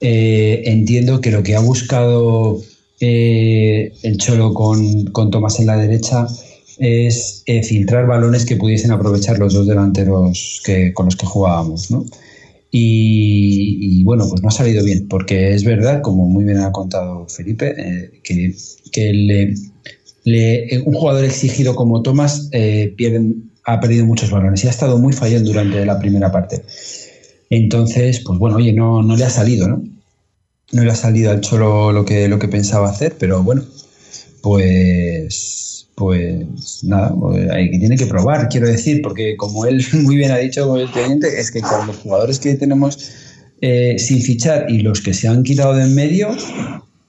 eh, entiendo que lo que ha buscado eh, el Cholo con, con Tomás en la derecha es eh, filtrar balones que pudiesen aprovechar los dos delanteros que, con los que jugábamos, ¿no? Y, bueno, pues no ha salido bien, porque es verdad, como muy bien ha contado Felipe, eh, que, que le, un jugador exigido como Tomás ha perdido muchos balones y ha estado muy fallón durante la primera parte. Entonces, pues bueno, oye, no, no le ha salido, ¿no? No le ha salido al Cholo lo que, lo que pensaba hacer, pero bueno, pues, pues nada, pues hay que tiene que probar, quiero decir, porque como él muy bien ha dicho el cliente, es que con los jugadores que tenemos eh, sin fichar y los que se han quitado de en medio,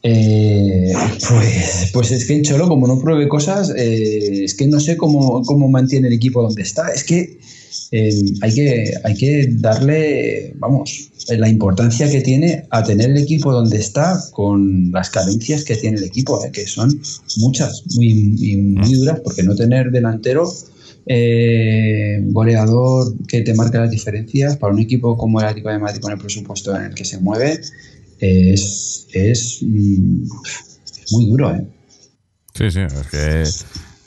eh, pues, pues es que el Cholo, como no pruebe cosas, eh, es que no sé cómo, cómo mantiene el equipo donde está. Es que hay que hay que darle, vamos, la importancia que tiene a tener el equipo donde está con las carencias que tiene el equipo, eh, que son muchas, muy, muy duras, porque no tener delantero eh, goleador que te marque las diferencias para un equipo como el Atlético de Madrid con el presupuesto en el que se mueve es, es mm, muy duro, ¿eh? Sí, sí, es que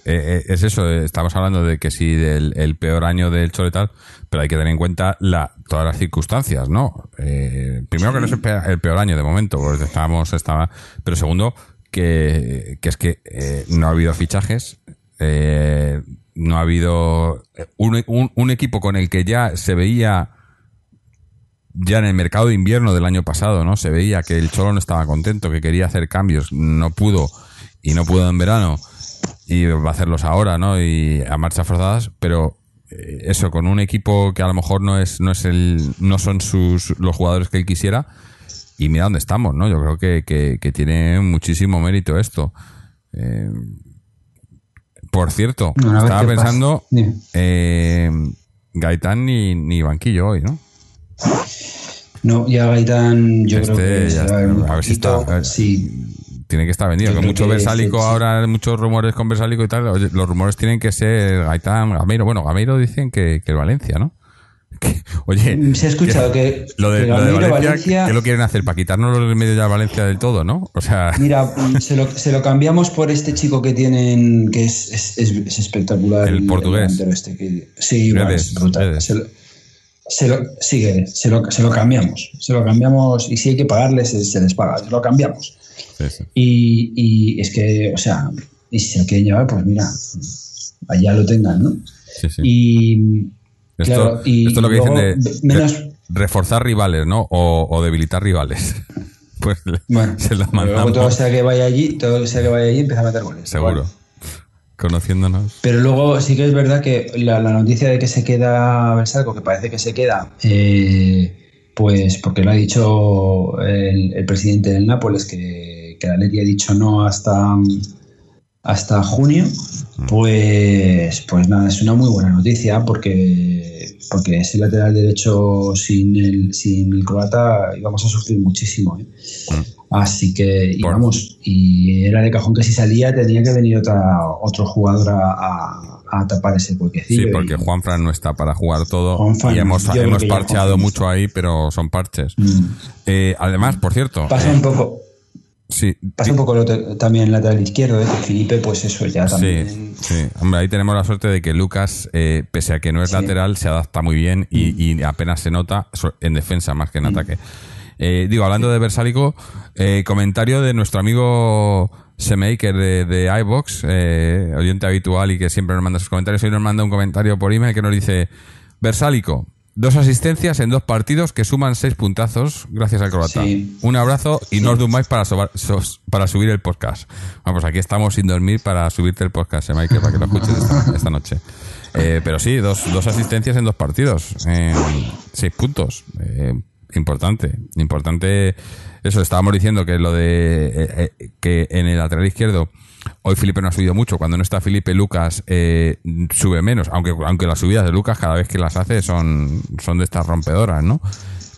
eh, es eso, eh, estamos hablando de que sí, del el peor año del Cholo y tal, pero hay que tener en cuenta la, todas las circunstancias, ¿no? Eh, primero que no es el peor, el peor año de momento, porque estábamos, estaba, pero segundo, que, que es que eh, no ha habido fichajes, eh, no ha habido un, un- un equipo con el que ya se veía ya en el mercado de invierno del año pasado, ¿no? Se veía que el Cholo no estaba contento, que quería hacer cambios, no pudo y no pudo en verano y va a hacerlos ahora, ¿no? Y a marchas forzadas, pero eh, eso con un equipo que a lo mejor no es no es el no son sus los jugadores que él quisiera y mira dónde estamos, ¿no? Yo creo que, que, que tiene muchísimo mérito esto. Eh, por cierto, estaba pensando eh, Gaitán ni, ni banquillo hoy, ¿no? No, ya Gaitán, yo Este creo que ya se va a ver si está- Sí, Tiene que estar vendido. Yo creo mucho que Versálico ahora, muchos rumores con Versálico y tal. Oye, los rumores tienen que ser Gaitán, Gameiro. Bueno, Gameiro dicen que, que el Valencia, ¿no? Que- oye, se ha escuchado que, lo de, que lo de Gameiro, Valencia, Valencia- ¿qué lo quieren hacer? ¿Para quitarnos los medios ya a Valencia del todo, no? O sea, Mira, se lo, se lo cambiamos por este chico que tienen, que es, es, es- es espectacular. El portugués. este que- sí, bueno, Guedes, es brutal. Se lo, se lo, sí, Guedes, se lo, se lo cambiamos. Se lo cambiamos y si hay que pagarles, se, se les paga. Se lo cambiamos. Sí, sí. Y, y es que, o sea, y si se lo quieren llevar, pues mira, allá lo tengan, ¿no? sí, sí. Y. Esto, claro, y esto es lo que luego, dicen de, menos- de reforzar rivales, ¿no? O, o debilitar rivales. Pues Bueno, se la luego mandamos. todo sea que vaya allí, todo sea que vaya allí empieza a meter goles. Seguro. Conociéndonos. Pero luego sí que es verdad que la, la noticia de que se queda Versalco, que parece que se queda, eh, pues porque lo ha dicho el, el presidente del Nápoles, que, que la Leti ha dicho no hasta, hasta junio, pues, pues nada, es una muy buena noticia porque, porque ese lateral derecho sin el, sin el croata íbamos a sufrir muchísimo. ¿eh? Así que, y vamos, y era de cajón que si salía tenía que venir otra, otro jugador a, a- a tapar ese huequecillo. Sí, porque Juanfran no está para jugar todo Juanfran, y hemos, hemos parcheado mucho ahí, pero son parches. Mm. Eh, además, por cierto, Pasa eh, un poco, sí, pasa un poco lo también el lateral izquierdo, ¿eh? Felipe, pues eso ya también. Sí, sí. Hombre, ahí tenemos la suerte de que Lucas, eh, pese a que no es Sí. Mm. lateral, se adapta muy bien y, y apenas se nota en defensa más que en ataque. Eh, digo, hablando de Versálico, comentario de nuestro amigo Semaker de, de iBox, eh, oyente habitual y que siempre nos manda sus comentarios. Hoy nos manda un comentario por email que nos dice: Versálico, dos asistencias en dos partidos que suman seis puntazos gracias al croata. Sí. Un abrazo y no os durmáis para, sobar- sos- para subir el podcast. Vamos, aquí estamos sin dormir para subirte el podcast, eh, Michael, para que lo escuches esta, esta noche. Eh, pero sí, dos, dos asistencias en dos partidos. eh, seis puntos. Eh, importante. Importante. Eso, estábamos diciendo que lo de eh, eh, que en el lateral izquierdo hoy Felipe no ha subido mucho. Cuando no está Felipe, Lucas eh, sube menos. Aunque, aunque las subidas de Lucas cada vez que las hace son, son de estas rompedoras, ¿no?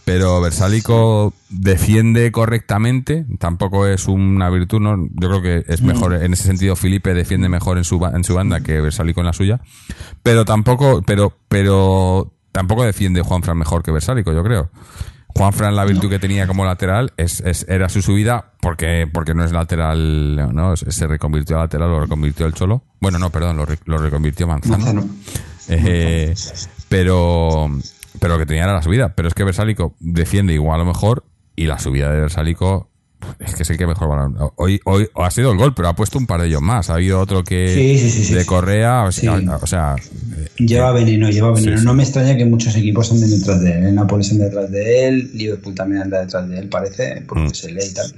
Pero Versálico defiende correctamente, tampoco es una virtud, ¿no? Yo creo que es mejor, en ese sentido, Felipe defiende mejor en su, en su banda que Versálico en la suya. Pero tampoco, pero, pero tampoco defiende Juanfran mejor que Versálico, yo creo. Juanfran, la virtud que tenía como lateral es, es- era su subida porque, porque no es lateral, ¿no? Se reconvirtió a lateral, lo reconvirtió el Cholo. Bueno, no, perdón, lo, re- lo reconvirtió Manzano. Manzano. Eh, pero, pero lo que tenía era la subida. Pero es que Versálico defiende igual o mejor y la subida de Versálico es que es el que mejor balón. Hoy, hoy ha sido el gol, pero ha puesto un par de ellos más. Ha habido otro que Sí, sí, sí, de. Correa, o sea, Sí. o sea, Lleva veneno, lleva veneno. No me extraña que muchos equipos anden detrás de él. El Nápoles anda detrás de él, Liverpool también anda detrás de él, parece, porque Mm. se lee y tal.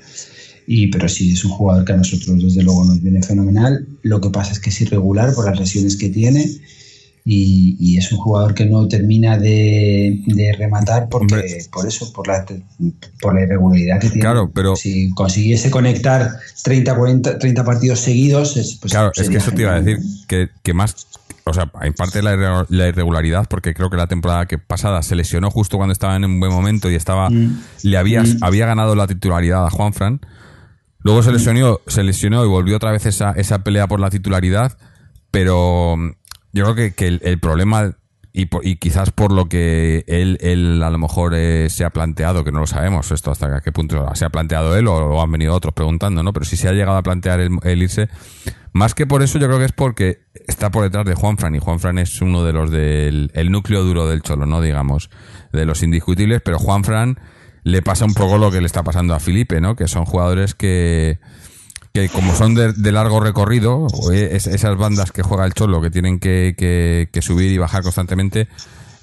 Y, pero sí, es un jugador que a nosotros desde luego nos viene fenomenal. Lo que pasa es que es irregular por las lesiones que tiene y, y es un jugador que no termina de, de rematar porque Hombre. por eso, por la, por la irregularidad que tiene. Claro, pero- Si consiguiese conectar 30, 40, 30 partidos seguidos, es, pues Claro, es que eso te iba a decir, que, que más, o sea, en parte la, la irregularidad, porque creo que la temporada que pasada se lesionó justo cuando estaba en un buen momento y estaba, Mm. le había, Mm. había ganado la titularidad a Juanfran. Luego se lesionó, se lesionó y volvió otra vez esa, esa pelea por la titularidad, pero mm, yo creo que, que el, problema, y, por- y quizás por lo que él, él a lo mejor eh, se ha planteado, que no lo sabemos esto hasta qué punto se ha planteado él o, han venido otros preguntando, ¿no? Pero si se ha llegado a plantear el, el irse, Más que por eso, yo creo que es porque está por detrás de Juanfran y Juanfran es uno de los del el núcleo duro del Cholo, ¿no? Digamos, de los indiscutibles, pero Juanfran le pasa un poco lo que le está pasando a Felipe, ¿no? Que son jugadores que, que como son de, largo recorrido, es, esas bandas que juega el Cholo que tienen que, que, que subir y bajar constantemente,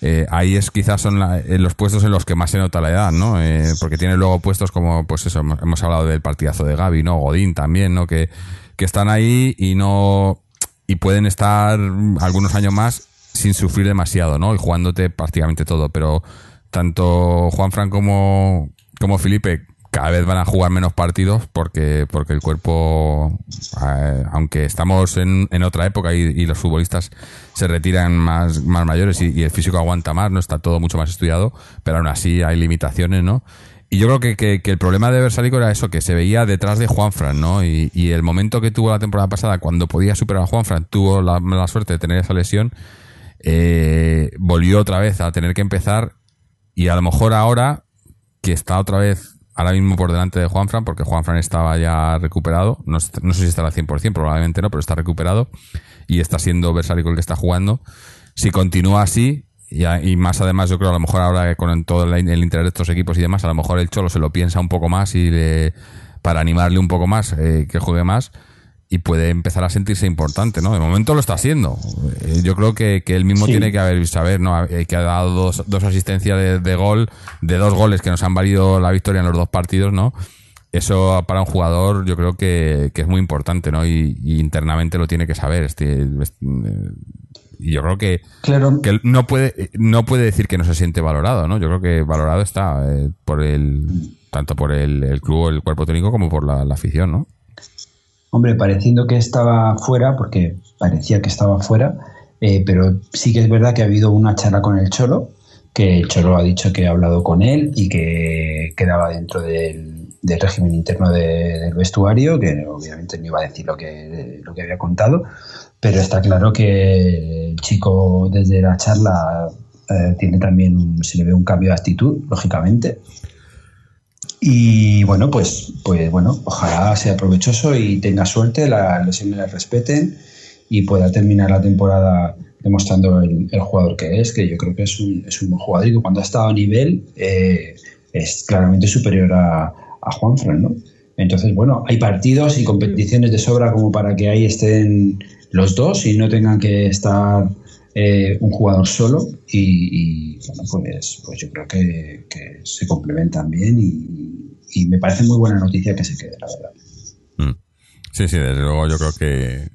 eh, ahí es quizás son la, los puestos en los que más se nota la edad, ¿no? Eh, porque tiene luego puestos como, pues eso, hemos, hablado del partidazo de Gaby, ¿no? Godín también, ¿no? Que, que están ahí y no y pueden estar algunos años más sin sufrir demasiado, ¿no? Y jugándote prácticamente todo, pero tanto Juan Fran como, como Felipe cada vez van a jugar menos partidos porque, porque el cuerpo, eh, aunque estamos en, en otra época y, los futbolistas se retiran más, más mayores y, el físico aguanta más, no está todo mucho más estudiado, pero aún así hay limitaciones, ¿no? Y yo creo que, que, el problema de Versalico era eso, que se veía detrás de Juanfran, ¿no? Y, el momento que tuvo la temporada pasada, cuando podía superar a Juanfran, tuvo la suerte de tener esa lesión, eh, volvió otra vez a tener que empezar y a lo mejor ahora, que está otra vez ahora mismo por delante de Juanfran, porque Juanfran estaba ya recuperado, no, no sé si estará al 100%, probablemente no, pero está recuperado y está siendo Versalico el que está jugando. Si continúa así, y, más además yo creo a lo mejor ahora con todo el, interés de estos equipos y demás, a lo mejor el Cholo se lo piensa un poco más y para animarle un poco más, eh, que juegue más y puede empezar a sentirse importante, ¿no? De momento lo está haciendo. Eh, yo creo que, que él mismo Sí. tiene que haber saber, ¿no? Eh, Que ha dado dos, dos asistencias de, de gol, de dos goles que nos han valido la victoria en los dos partidos, ¿no? Eso para un jugador yo creo que, que es muy importante, ¿no? Y, y internamente lo tiene que saber. Este, este, eh, y yo creo que, Claro, que no puede no puede decir que no se siente valorado, ¿no? Yo creo que valorado está eh, por el tanto por el, el club, el cuerpo técnico como por la, la afición, ¿no? Hombre, pareciendo que estaba fuera, porque parecía que estaba fuera, eh, pero sí que es verdad que ha habido una charla con el Cholo, que el Cholo ha dicho que ha hablado con él y que quedaba dentro del, régimen interno de- del vestuario, que obviamente no iba a decir lo que, lo que había contado, pero está claro que el chico desde la charla eh, tiene también, se le ve un cambio de actitud, lógicamente. Y bueno, pues, pues bueno, ojalá sea provechoso y tenga suerte, las lesiones le respeten y pueda terminar la temporada demostrando el, el jugador que es, que yo creo que es un, es un buen jugador y que cuando ha estado a nivel eh, es claramente superior a, a Juanfran, ¿no? Entonces, bueno, hay partidos y competiciones de sobra como para que ahí estén los dos y no tengan que estar eh, un jugador solo y, y, bueno, pues, pues yo creo que, que se complementan bien y, y me parece muy buena noticia que se quede, la verdad. Mm. Sí, sí, desde luego yo creo que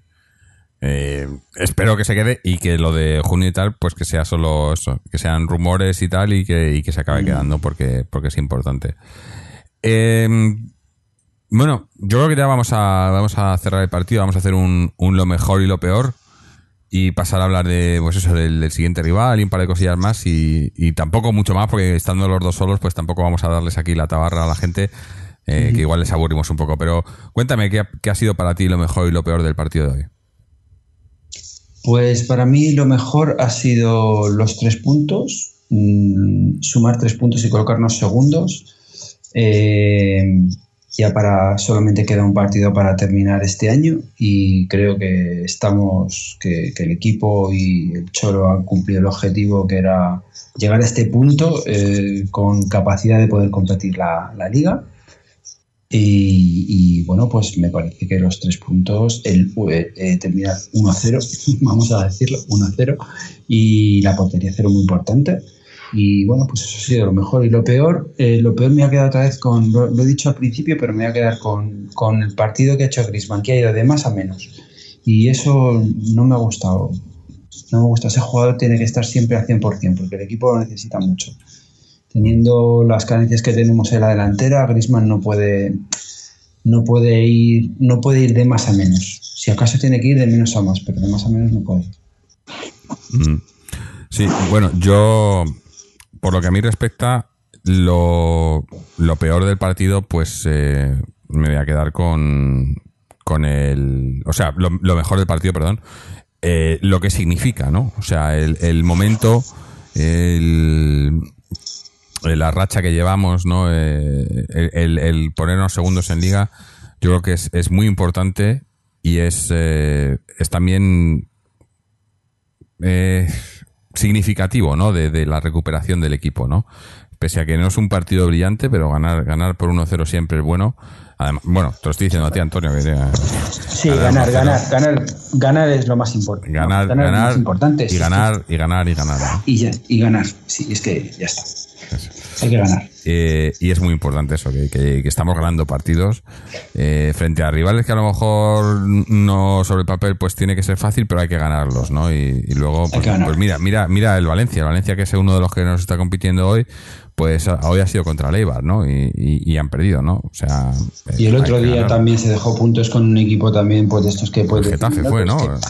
eh, espero que se quede y que lo de junio y tal, pues que sea solo eso, que sean rumores y tal y que, y que se acabe quedando porque, porque es importante. Eh, bueno, yo creo que ya vamos a, vamos a cerrar el partido, vamos a hacer un, un lo mejor y lo peor y pasar a hablar de pues eso del, del siguiente rival y un par de cosillas más y, y tampoco mucho más porque estando los dos solos pues tampoco vamos a darles aquí la tabarra a la gente eh, que igual les aburrimos un poco. Pero cuéntame ¿qué, ha- qué ha sido para ti lo mejor y lo peor del partido de hoy Pues para mí lo mejor ha sido los tres puntos, mm, sumar tres puntos y colocarnos segundos. Eh, ya para solamente queda un partido para terminar este año y creo que estamos, que, el equipo y el Cholo han cumplido el objetivo que era llegar a este punto eh, con capacidad de poder competir la, liga. Y, bueno, pues me parece que los tres puntos, el eh, eh, terminar 1-0, vamos a decirlo, 1-0, y la portería cero muy importante. Y bueno, pues eso ha sido lo mejor. Y lo peor, eh, lo peor me ha quedado otra vez con, lo, he dicho al principio, pero me voy a quedar con, con el partido que ha hecho Griezmann, que ha ido de más a menos. Y eso no me ha gustado. No me gusta. Ese jugador tiene que estar siempre al 100%, porque el equipo lo necesita mucho teniendo las carencias que tenemos en la delantera, Griezmann no puede no puede ir no puede ir de más a menos. Si acaso tiene que ir de menos a más, pero de más a menos no puede. Mm. Sí, bueno, yo por lo que a mí respecta, lo, lo peor del partido, pues eh, me voy a quedar con, con el. O sea, lo, mejor del partido, perdón. Eh, lo que significa, ¿no? O sea, el, momento, el, la racha que llevamos, ¿no? Eh, el, ponernos segundos en liga, yo creo que es, es muy importante y es, eh, es también significativo, ¿no? De, de la recuperación del equipo, ¿no? Pese a que no es un partido brillante, pero ganar, ganar por 1-0 siempre es bueno. Además, bueno, te lo estoy diciendo a ti, Antonio. Que, eh, Sí, ganar, ganar, ganar, ganar es lo más importante. ¿no? ganar, es lo ganar, más importante. y ganar, y ganar, y ganar. ¿no? Y, ya- y ganar, sí, es que ya está. Hay que ganar. Eh, y es muy importante eso, que, que- que estamos ganando partidos eh, frente a rivales que a lo mejor no sobre el papel pues tiene que ser fácil, pero hay que ganarlos, ¿no? Y, y luego, pues, pues mira, mira, mira el Valencia, el Valencia que es uno de los que nos está compitiendo hoy, pues hoy ha sido contra el Eibar, ¿no? Y, y- y han perdido, ¿no? O sea, eh, Y el hay otro día ganar. también se dejó puntos con un equipo también, pues de estos que puede. El Getafe decir, fue, Pero ¿no? que-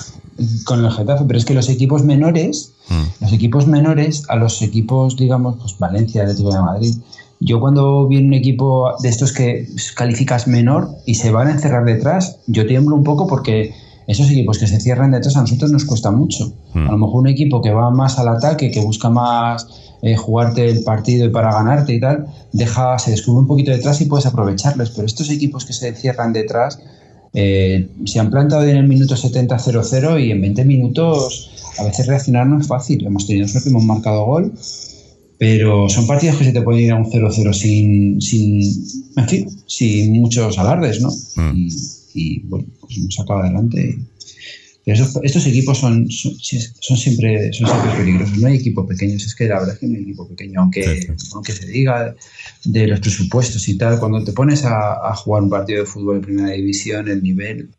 con el Getafe, pero es que los equipos menores, Mm. los equipos menores a los equipos, digamos, pues Valencia, Atlético de Madrid. Yo cuando vi un equipo de estos que calificas menor y se van a encerrar detrás, yo tiemblo un poco porque esos equipos que se cierran detrás a nosotros nos cuesta mucho. Mm. A lo mejor un equipo que va más al ataque, que busca más eh, jugarte el partido y para ganarte y tal, deja, se descubre un poquito detrás y puedes aprovecharles. Pero estos equipos que se cierran detrás eh, se han plantado en el minuto 70-0-0 y en 20 minutos a veces reaccionar no es fácil. Hemos tenido suerte, hemos marcado gol, pero son partidos que se te pueden ir a un 0-0 sin, sin, en fin, sin muchos alardes, ¿no? Mm. Y, y, bueno, pues hemos sacado adelante. Pero esos- estos equipos son, son, son siempre, son siempre peligrosos. No hay equipo pequeños, es que la verdad es que no hay equipo pequeño, aunque, aunque se diga de los presupuestos y tal, cuando te pones a, a jugar un partido de fútbol en primera división, el nivel,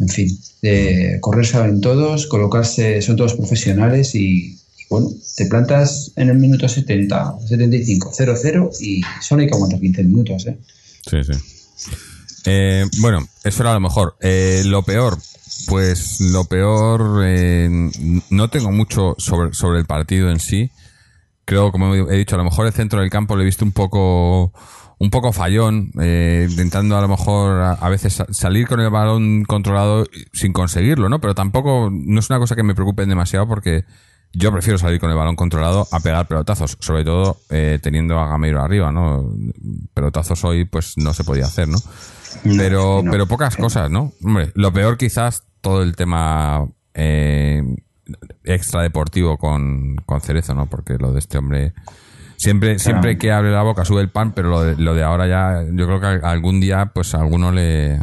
en fin, de correr saben todos, colocarse, son todos profesionales y, y bueno, te plantas en el minuto 70, 75, 0-0 y solo hay que aguantar 15 minutos, ¿eh? Sí, sí. Eh, bueno, eso era lo mejor. Eh, lo peor, pues lo peor, eh, no tengo mucho sobre, sobre el partido en sí. Creo, como he dicho, a lo mejor el centro del campo lo he visto un poco, un poco fallón, eh, intentando a lo mejor a, a veces sa- salir con el balón controlado sin conseguirlo, ¿no? Pero tampoco, no es una cosa que me preocupe demasiado porque yo prefiero salir con el balón controlado a pegar pelotazos, sobre todo eh, teniendo a Gameiro arriba, ¿no? Pelotazos hoy pues no se podía hacer, ¿no? Pero, no. pero pocas cosas, ¿no? Hombre, lo peor quizás todo el tema eh, extradeportivo con, con Cerezo, ¿no? Porque lo de este hombre siempre siempre que abre la boca sube el pan, pero lo de, lo de ahora ya yo creo que algún día pues a alguno le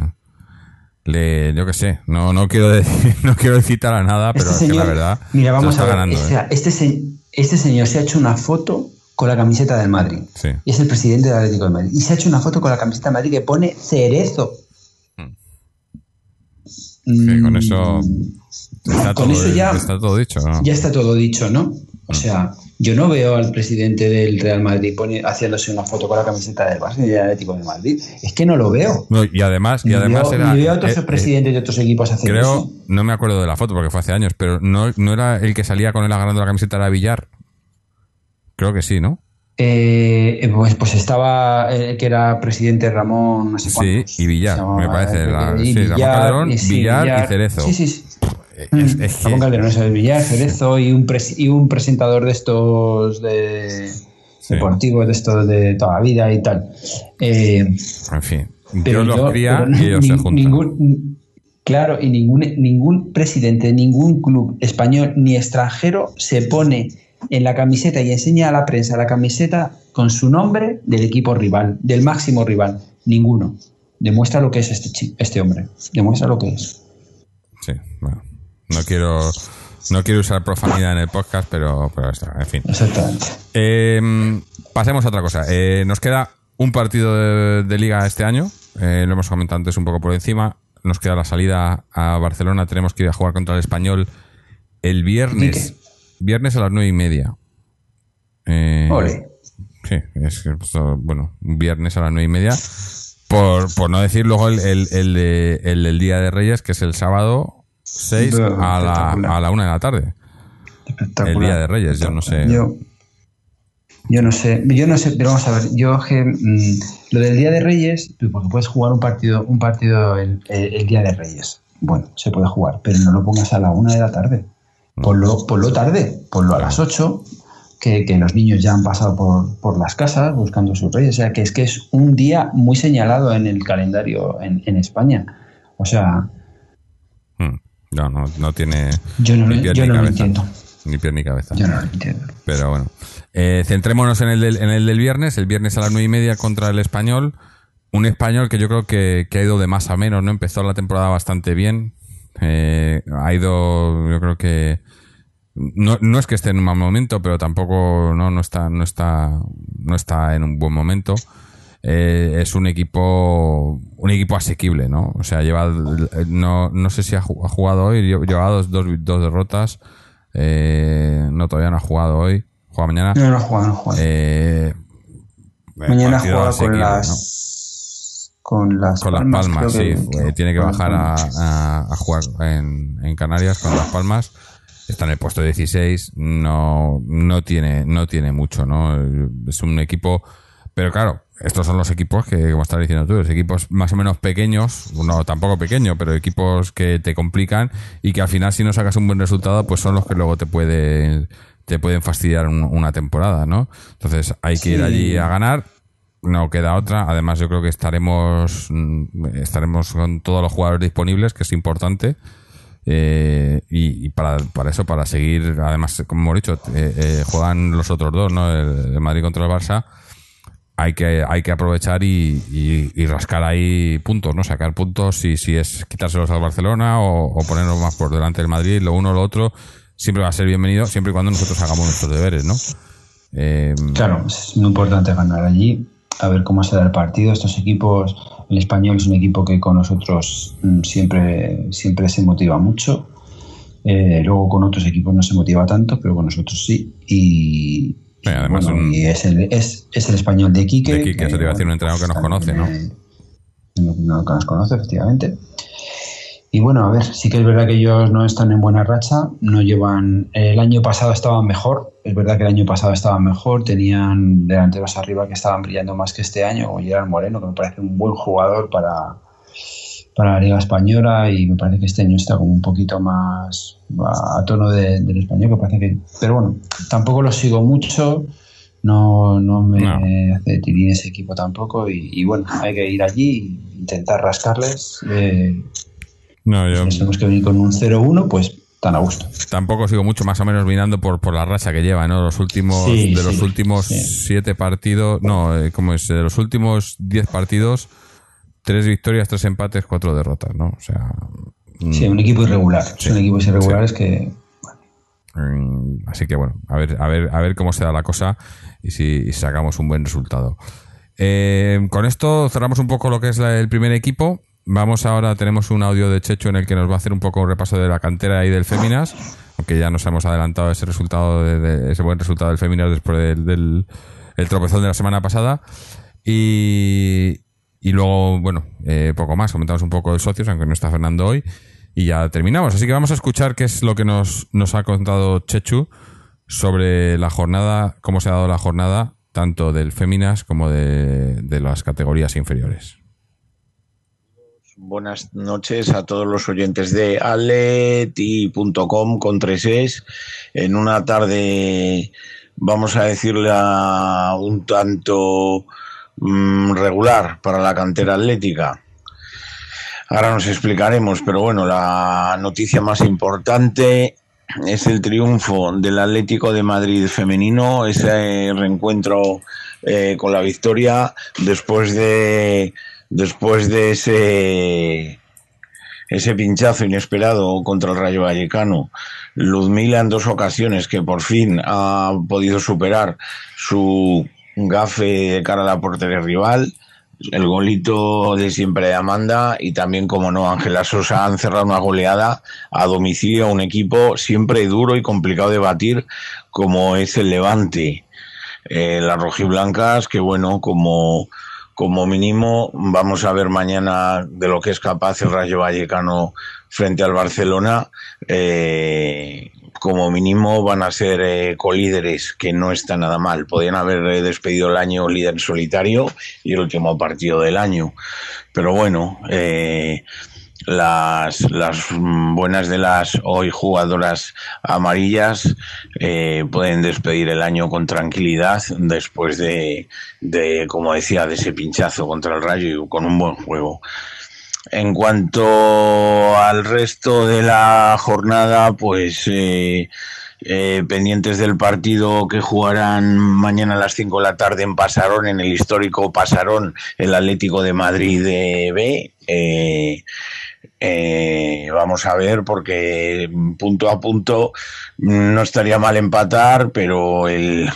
le yo qué sé, no no quiero decir, no quiero citar a nada, pero es que la verdad mira, vamos está a ver, ganando, o ¿eh? este, se- este señor se ha hecho una foto con la camiseta del Madrid. Sí. Y es el presidente del Atlético de Madrid. Y se ha hecho una foto con la camiseta del Madrid que pone cerezo. Que con Mm, eso está, con todo, eso ya- está todo dicho, ¿no? ya está todo dicho, ¿no? O sea, yo no veo al presidente del Real Madrid poni- haciéndose una foto con la camiseta del Barça y del Atlético de Madrid. Es que no lo veo. No, y además, y además veo, era. veo a otros eh, eh, presidentes de otros equipos hacer creo, eso. no me acuerdo de la foto porque fue hace años, pero no, no era el que salía con él agarrando la camiseta era Villar. Creo que sí, ¿no? Eh, pues, pues estaba el que era presidente Ramón, no sé Sí, cuántos. y Villar, llamaba, me parece, eh, la- y sí, Ramón Calderón, y sí, Villar y Cerezo. Sí, sí, sí. Es, Mm, es que- Ramón Calderón, eso es Villar, Cerezo y un, pres- y un presentador de estos de Sí. deportivos de estos de toda la vida y tal. Eh, en fin, pero los cría pero y ellos se juntan. ningún- claro, y ningún, ningún presidente de ningún club español ni extranjero se pone en la camiseta y enseña a la prensa la camiseta con su nombre del equipo rival, del máximo rival. Ninguno. Demuestra lo que es este, chi- este hombre. Demuestra lo que es. Sí, bueno, no quiero, no quiero usar profanidad en el podcast, pero, pero está, en fin. Exactamente. Eh, pasemos a otra cosa. Eh, nos queda un partido de, de liga este año. Eh, lo hemos comentado antes un poco por encima. Nos queda la salida a Barcelona. Tenemos que ir a jugar contra el español el viernes. Viernes a las nueve y media. Eh, Ole. Sí, es que, pues, bueno, viernes a las nueve y media. Por, por no decir luego el, el, el, de- el del Día de Reyes, que es el sábado 6 a la, a la una de la tarde. El Día de Reyes, yo no sé. Yo, yo no sé, yo no sé, pero vamos a ver, yo que, mm, lo del Día de Reyes, tú, porque puedes jugar un partido, un partido el, el- el Día de Reyes. Bueno, se puede jugar, pero no lo pongas a la una de la tarde. Ponlo, ponlo tarde, ponlo a las ocho, que, que los niños ya han pasado por, por las casas buscando sus reyes. O sea, que es que es un día muy señalado en el calendario en, en España. O sea... Hmm. No, no, no tiene yo no, ni yo ni no lo cabeza. entiendo. Ni pie ni cabeza. Yo no lo entiendo. Pero bueno. Eh, centrémonos en el, del, en el del viernes. El viernes a las nueve y media contra el español. Un español que yo creo que, que ha ido de más a menos, ¿no? Empezó la temporada bastante bien. Eh, ha ido, yo creo que. No, no es que esté en un mal momento, pero tampoco no, no está, no está, no está en un buen momento. Eh, es un equipo, un equipo asequible, ¿no? O sea, lleva, no, no sé si ha ju- ha jugado hoy, lle- lleva dos, dos, dos derrotas. Eh, no, todavía no ha jugado hoy. Juega mañana. No, no juega, no juega. Eh, Mañana juega con las... Con las Con las palmas, palmas, sí. tiene que bajar a, Palmas. a- a jugar en, en Canarias con las palmas. Está en el puesto 16. No, no tiene, no tiene mucho, ¿no? Es un equipo. Pero claro, estos son los equipos que, como estás diciendo tú, los equipos más o menos pequeños, no tampoco pequeño, pero equipos que te complican y que al final, si no sacas un buen resultado, pues son los que luego te pueden, te pueden fastidiar un- una temporada, ¿no? Entonces hay que ir allí a ganar no queda otra. Además, yo creo que estaremos mm, estaremos con todos los jugadores disponibles, que es importante. Eh, y, para, para eso, para seguir, además, como hemos dicho, eh, eh, juegan los otros dos, ¿no? El, Madrid contra el Barça. Hay que, hay que aprovechar y, y- y rascar ahí puntos, ¿no? Sacar puntos si, si es quitárselos al Barcelona o, o ponerlos más por delante del Madrid, lo uno o lo otro, siempre va a ser bienvenido, siempre y cuando nosotros hagamos nuestros deberes, ¿no? Eh, Claro, es muy importante ganar allí, a ver cómo será el partido. Estos equipos, el español es un equipo que con nosotros mm, siempre, siempre se motiva mucho. Eh, luego con otros equipos no se motiva tanto, pero con nosotros sí. Y, Sí, además bueno, un- y es, el, es, es el español de Quique. De Quique, eso te iba a decir, un entrenador que nos conoce, ¿no? ¿no? No, que nos conoce, efectivamente. Y bueno, a ver, sí que es verdad que ellos no están en buena racha, no llevan. El año pasado estaban mejor, es verdad que el año pasado estaban mejor, tenían delanteros arriba que estaban brillando más que este año, como Gerard Moreno, que me parece un buen jugador para, para la Liga Española y me parece que este año está como un poquito más a, tono de- del español, que parece que. Pero bueno, tampoco lo sigo mucho. No, no me No. hace tirín ese equipo tampoco y, y bueno, hay que ir allí e intentar rascarles. Eh, no, yo si tenemos que venir con un 0-1, pues tan a gusto. tampoco sigo mucho más o menos mirando por, por la racha que lleva, ¿no? Los últimos, Sí, de los últimos sí. siete partidos, no, eh, ¿cómo es? De los últimos diez partidos, tres victorias, tres empates, cuatro derrotas, ¿no? O sea, mm, Sí, un equipo irregular. Son equipos irregulares que. mm, así que bueno, a ver, a ver, a ver cómo se da la cosa y si, y si sacamos un buen resultado. Eh, con esto cerramos un poco lo que es la- el primer equipo. Vamos ahora, tenemos un audio de Checho en el que nos va a hacer un poco un repaso de la cantera y del Féminas, aunque ya nos hemos adelantado ese resultado, de, ese buen resultado del Féminas después del, del el tropezón de la semana pasada. Y, y luego, bueno, eh, poco más, comentamos un poco de socios, aunque no está Fernando hoy, y ya terminamos. Así que vamos a escuchar qué es lo que nos, nos ha contado Chechu sobre la jornada, cómo se ha dado la jornada, tanto del Féminas como de, de las categorías inferiores. Buenas noches a todos los oyentes de aleti.com con tres es. En una tarde, vamos a decirle un tanto mm, regular para la cantera atlética. Ahora nos explicaremos, pero bueno, la noticia más importante es el triunfo del Atlético de Madrid femenino, ese reencuentro eh, con la victoria después de después de ese ese pinchazo inesperado contra el Rayo Vallecano. Ludmila en dos ocasiones que por fin ha podido superar su gafe de cara a la portería rival. El golito de siempre de Amanda y también, como no, Ángela Sosa han cerrado una goleada a domicilio a un equipo siempre duro y complicado de batir como es el Levante. Eh, las rojiblancas, que bueno, como, como mínimo vamos a ver mañana de lo que es capaz el Rayo Vallecano frente al Barcelona. Eh, como mínimo van a ser eh, colíderes, que no está nada mal. Podían haber eh, despedido el año líder solitario y el último partido del año. Pero bueno, eh, las, las buenas de las hoy jugadoras amarillas eh, pueden despedir el año con tranquilidad después de, de, como decía, de ese pinchazo contra el Rayo y con un buen juego. En cuanto al resto de la jornada, pues eh, eh, pendientes del partido que jugarán mañana a las 5 de la tarde en Pasarón, en el histórico Pasarón, el Atlético de Madrid de B. eh, vamos a ver, porque punto a punto no estaría mal empatar, pero el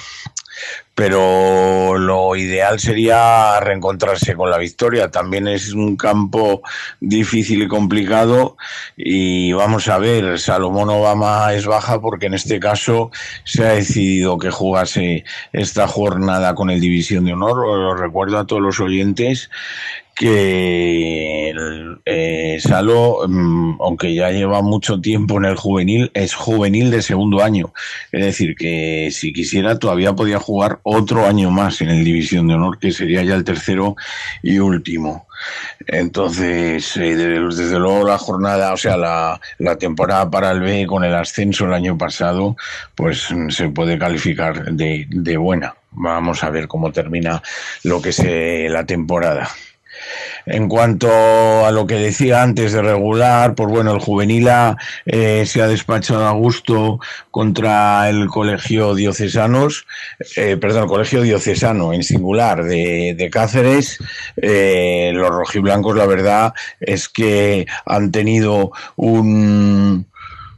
pero lo ideal sería reencontrarse con la victoria. También es un campo difícil y complicado y vamos a ver, Salomón Obama es baja porque en este caso se ha decidido que jugase esta jornada con el División de Honor. Lo recuerdo a todos los oyentes que eh, Salo, mm, aunque ya lleva mucho tiempo en el juvenil, es juvenil de segundo año. Es decir, que si quisiera todavía podía jugar otro año más en el División de Honor, que sería ya el tercero y último. Entonces, eh, desde luego la jornada, o sea, la, la, temporada para el B con el ascenso el año pasado, pues se puede calificar de, de buena. Vamos a ver cómo termina lo que es la temporada. En cuanto a lo que decía antes de regular, pues bueno, el juvenil eh, se ha despachado a gusto contra el colegio diocesanos, eh, perdón, el colegio diocesano en singular de, Cáceres. Eh, los rojiblancos, la verdad es que han tenido un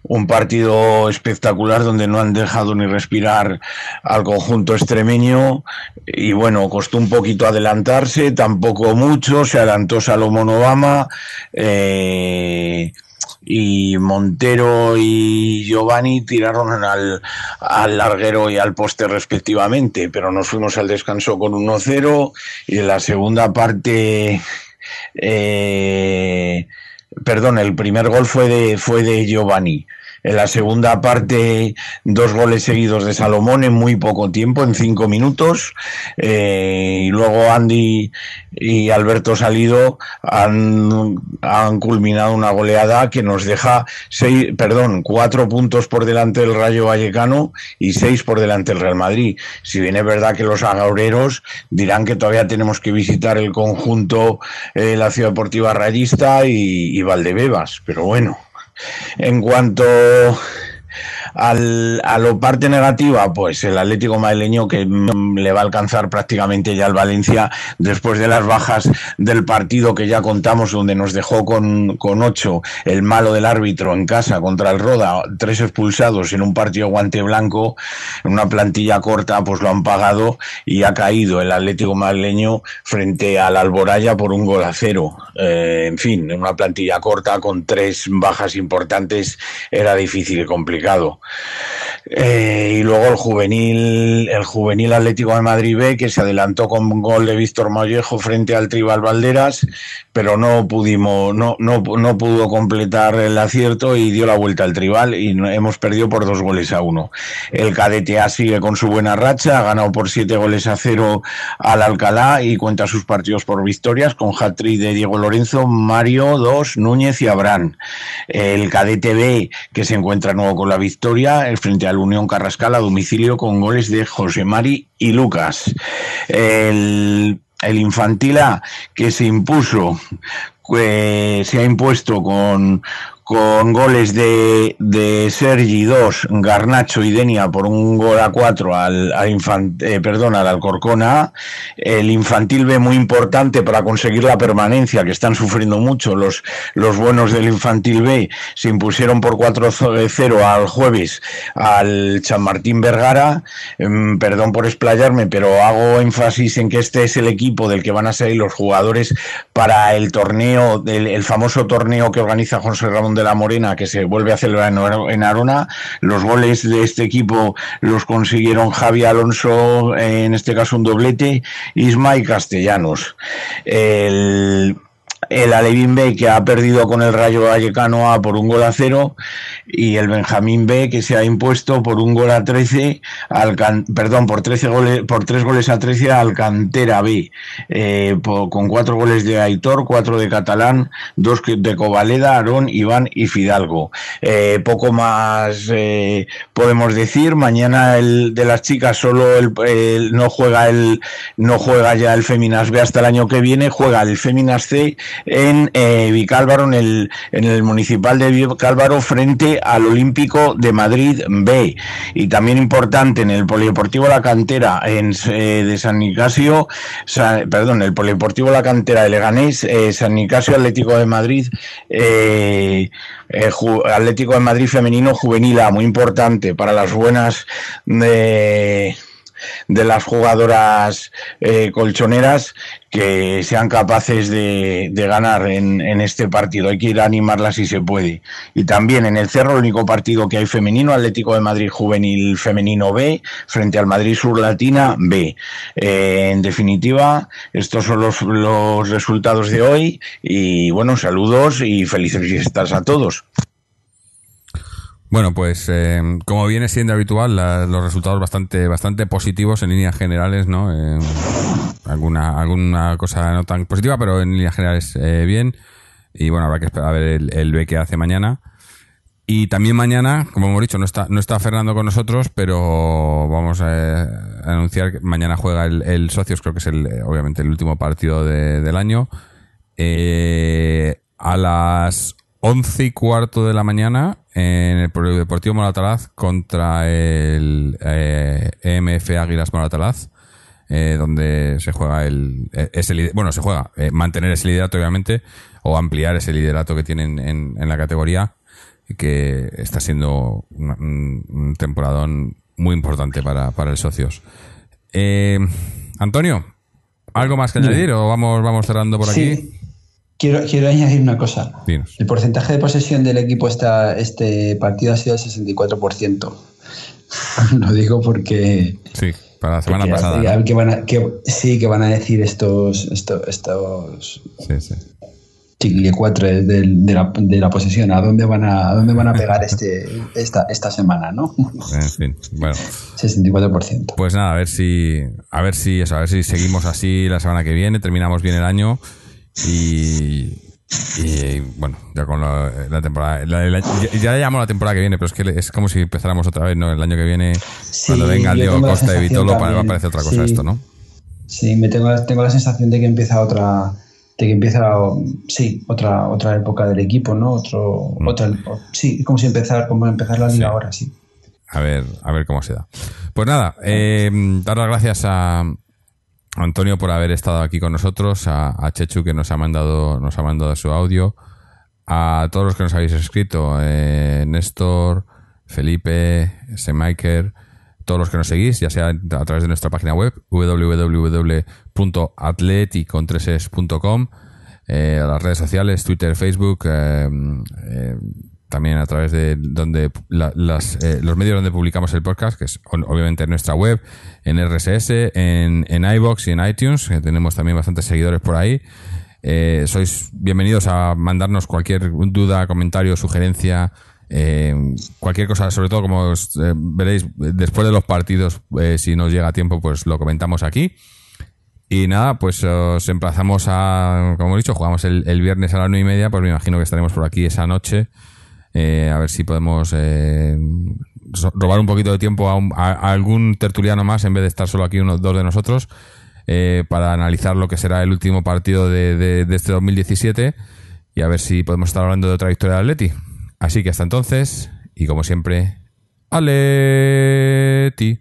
un partido espectacular donde no han dejado ni respirar al conjunto extremeño. Y bueno, costó un poquito adelantarse, tampoco mucho, se adelantó Salomón Obama eh, y Montero y Giovanni tiraron al, al larguero y al poste respectivamente, pero nos fuimos al descanso con 1-0 y en la segunda parte... Eh, perdón, el primer gol fue de, fue de Giovanni. En la segunda parte, dos goles seguidos de Salomón en muy poco tiempo, en cinco minutos. Eh, y luego Andy y Alberto Salido han, han, culminado una goleada que nos deja seis, perdón, cuatro puntos por delante del Rayo Vallecano y seis por delante del Real Madrid. Si bien es verdad que los agaureros dirán que todavía tenemos que visitar el conjunto, eh, la Ciudad Deportiva Rayista y, y Valdebebas, pero bueno. En cuanto al, a la parte negativa, pues el Atlético madrileño que le va a alcanzar prácticamente ya el Valencia después de las bajas del partido que ya contamos, donde nos dejó con, con ocho el malo del árbitro en casa contra el Roda, tres expulsados en un partido guante blanco, en una plantilla corta, pues lo han pagado y ha caído el Atlético madrileño frente al Alboraya por un gol a cero. Eh, en fin, en una plantilla corta con tres bajas importantes era difícil y complicado. Eh, y luego el juvenil, el juvenil Atlético de Madrid B, que se adelantó con un gol de Víctor Mollejo frente al Tribal Valderas, pero no pudimos, no, no, no pudo completar el acierto y dio la vuelta al Tribal y hemos perdido por dos goles a uno. El cadete A sigue con su buena racha, ha ganado por siete goles a cero al Alcalá y cuenta sus partidos por victorias con hat de Diego Lorenzo, Mario, Dos, Núñez y Abraham. El cadete B, que se encuentra nuevo con la victoria, el frente al Unión Carrascal a domicilio con goles de José Mari y Lucas. El, el infantil A, que se impuso, eh, se ha impuesto con, con goles de, de Sergi 2, Garnacho y Denia por un gol a 4 al, al, infant, eh, al Alcorcona. El infantil B muy importante para conseguir la permanencia, que están sufriendo mucho los, los buenos del infantil B. Se impusieron por 4-0 al jueves al San Martín Vergara. Eh, perdón por explayarme, pero hago énfasis en que este es el equipo del que van a salir los jugadores para el torneo, el, el famoso torneo que organiza José Ramón de la Morena que se vuelve a celebrar en Arona. Los goles de este equipo los consiguieron Javi Alonso, en este caso un doblete, Isma y Castellanos. El el Alevín B que ha perdido con el Rayo Vallecano A por un gol a cero y el Benjamín B que se ha impuesto por un gol a 13 al perdón por 13 goles por tres goles a 13 al Cantera B. Eh, con cuatro goles de Aitor cuatro de Catalán dos de Covaleda Aarón Iván y Fidalgo. Eh, poco más eh, podemos decir. Mañana el de las chicas solo el, no juega el no juega ya el Féminas B hasta el año que viene juega el Féminas C en eh, Vicálvaro, en el, en el municipal de Vicálvaro, frente al Olímpico de Madrid B. Y también importante en el Polideportivo La Cantera en, eh, de San Nicasio, perdón, el Polideportivo La Cantera de Leganés, eh, San Nicasio Atlético de Madrid, Atlético de Madrid femenino juvenil, muy importante para las buenas de de las jugadoras eh, colchoneras que sean capaces de, ganar en, este partido. Hay que ir a animarlas si se puede. Y también en el Cerro, el único partido que hay femenino, Atlético de Madrid Juvenil Femenino B, frente al Madrid Sur Latina B. Eh, en definitiva, estos son los, los resultados de hoy. Y bueno, saludos y felices fiestas a todos. Bueno, pues eh, como viene siendo habitual, los resultados bastante bastante positivos en líneas generales, ¿no? Eh, alguna alguna cosa no tan positiva, pero en líneas generales eh, bien. Y bueno, habrá que esperar a ver el, el, B que hace mañana. Y también mañana, como hemos dicho, no está, no está Fernando con nosotros, pero vamos a, anunciar que mañana juega el, Socios, creo que es el, obviamente el último partido del año. a las once y cuarto de la mañana en el Deportivo Moratalaz contra el EMF eh, Águilas Moratalaz, eh, donde se juega el, eh, ese, bueno, se juega mantener ese liderato obviamente o ampliar ese liderato que tienen en, la categoría que está siendo un, un temporadón muy importante para, para el socios. Antonio, ¿algo más que añadir o vamos, vamos cerrando por aquí? Quiero, quiero añadir una cosa. El porcentaje de posesión del equipo esta, este partido ha sido el 64%. Lo digo porque... Sí, para la semana pasada. sí, que van a decir estos... estos, estos sí, sí. de, la, de, la, posesión, ¿a dónde van a, dónde van a pegar este, esta, esta semana, no? En fin, bueno. 64%. Pues nada, a ver si, a ver si eso, a ver si seguimos así la semana que viene, terminamos bien el año y, y bueno, ya con la, temporada. ya, le llamo la temporada que viene, pero es que es como si empezáramos otra vez, ¿no? El año que viene, cuando venga Diego Costa y Vitolo, va a parecer otra cosa esto, ¿no? Sí, me tengo, tengo la sensación de que empieza otra. De que empieza, sí, otra, otra época del equipo, ¿no? Otro, mm. otra, sí, como si empezar, como empezar la liga ahora, sí. A ver, a ver cómo se da. Pues nada, eh, dar las gracias a, Antonio por haber estado aquí con nosotros, a, Chechu que nos ha mandado nos ha mandado su audio, a todos los que nos habéis escrito, eh, Néstor, Felipe, Semiker, todos los que nos seguís, ya sea a través de nuestra página web www.atleticontreses.com, eh, las redes sociales, Twitter, Facebook, eh, eh también a través de donde las, eh, los medios donde publicamos el podcast, que es obviamente en nuestra web, en RSS, en, en iBox y en iTunes, que tenemos también bastantes seguidores por ahí. Eh, sois bienvenidos a mandarnos cualquier duda, comentario, sugerencia, eh, cualquier cosa, sobre todo como veréis después de los partidos, si nos llega tiempo, pues lo comentamos aquí. Y nada, pues os emplazamos a, como he dicho, jugamos el, el viernes a las nueve y media, pues me imagino que estaremos por aquí esa noche. Eh, a ver si podemos eh, robar un poquito de tiempo a, algún tertuliano más en vez de estar solo aquí unos dos de nosotros eh, para analizar lo que será el último partido de, este 2017 y a ver si podemos estar hablando de otra victoria de Atleti. Así que hasta entonces, y como siempre, Aleti.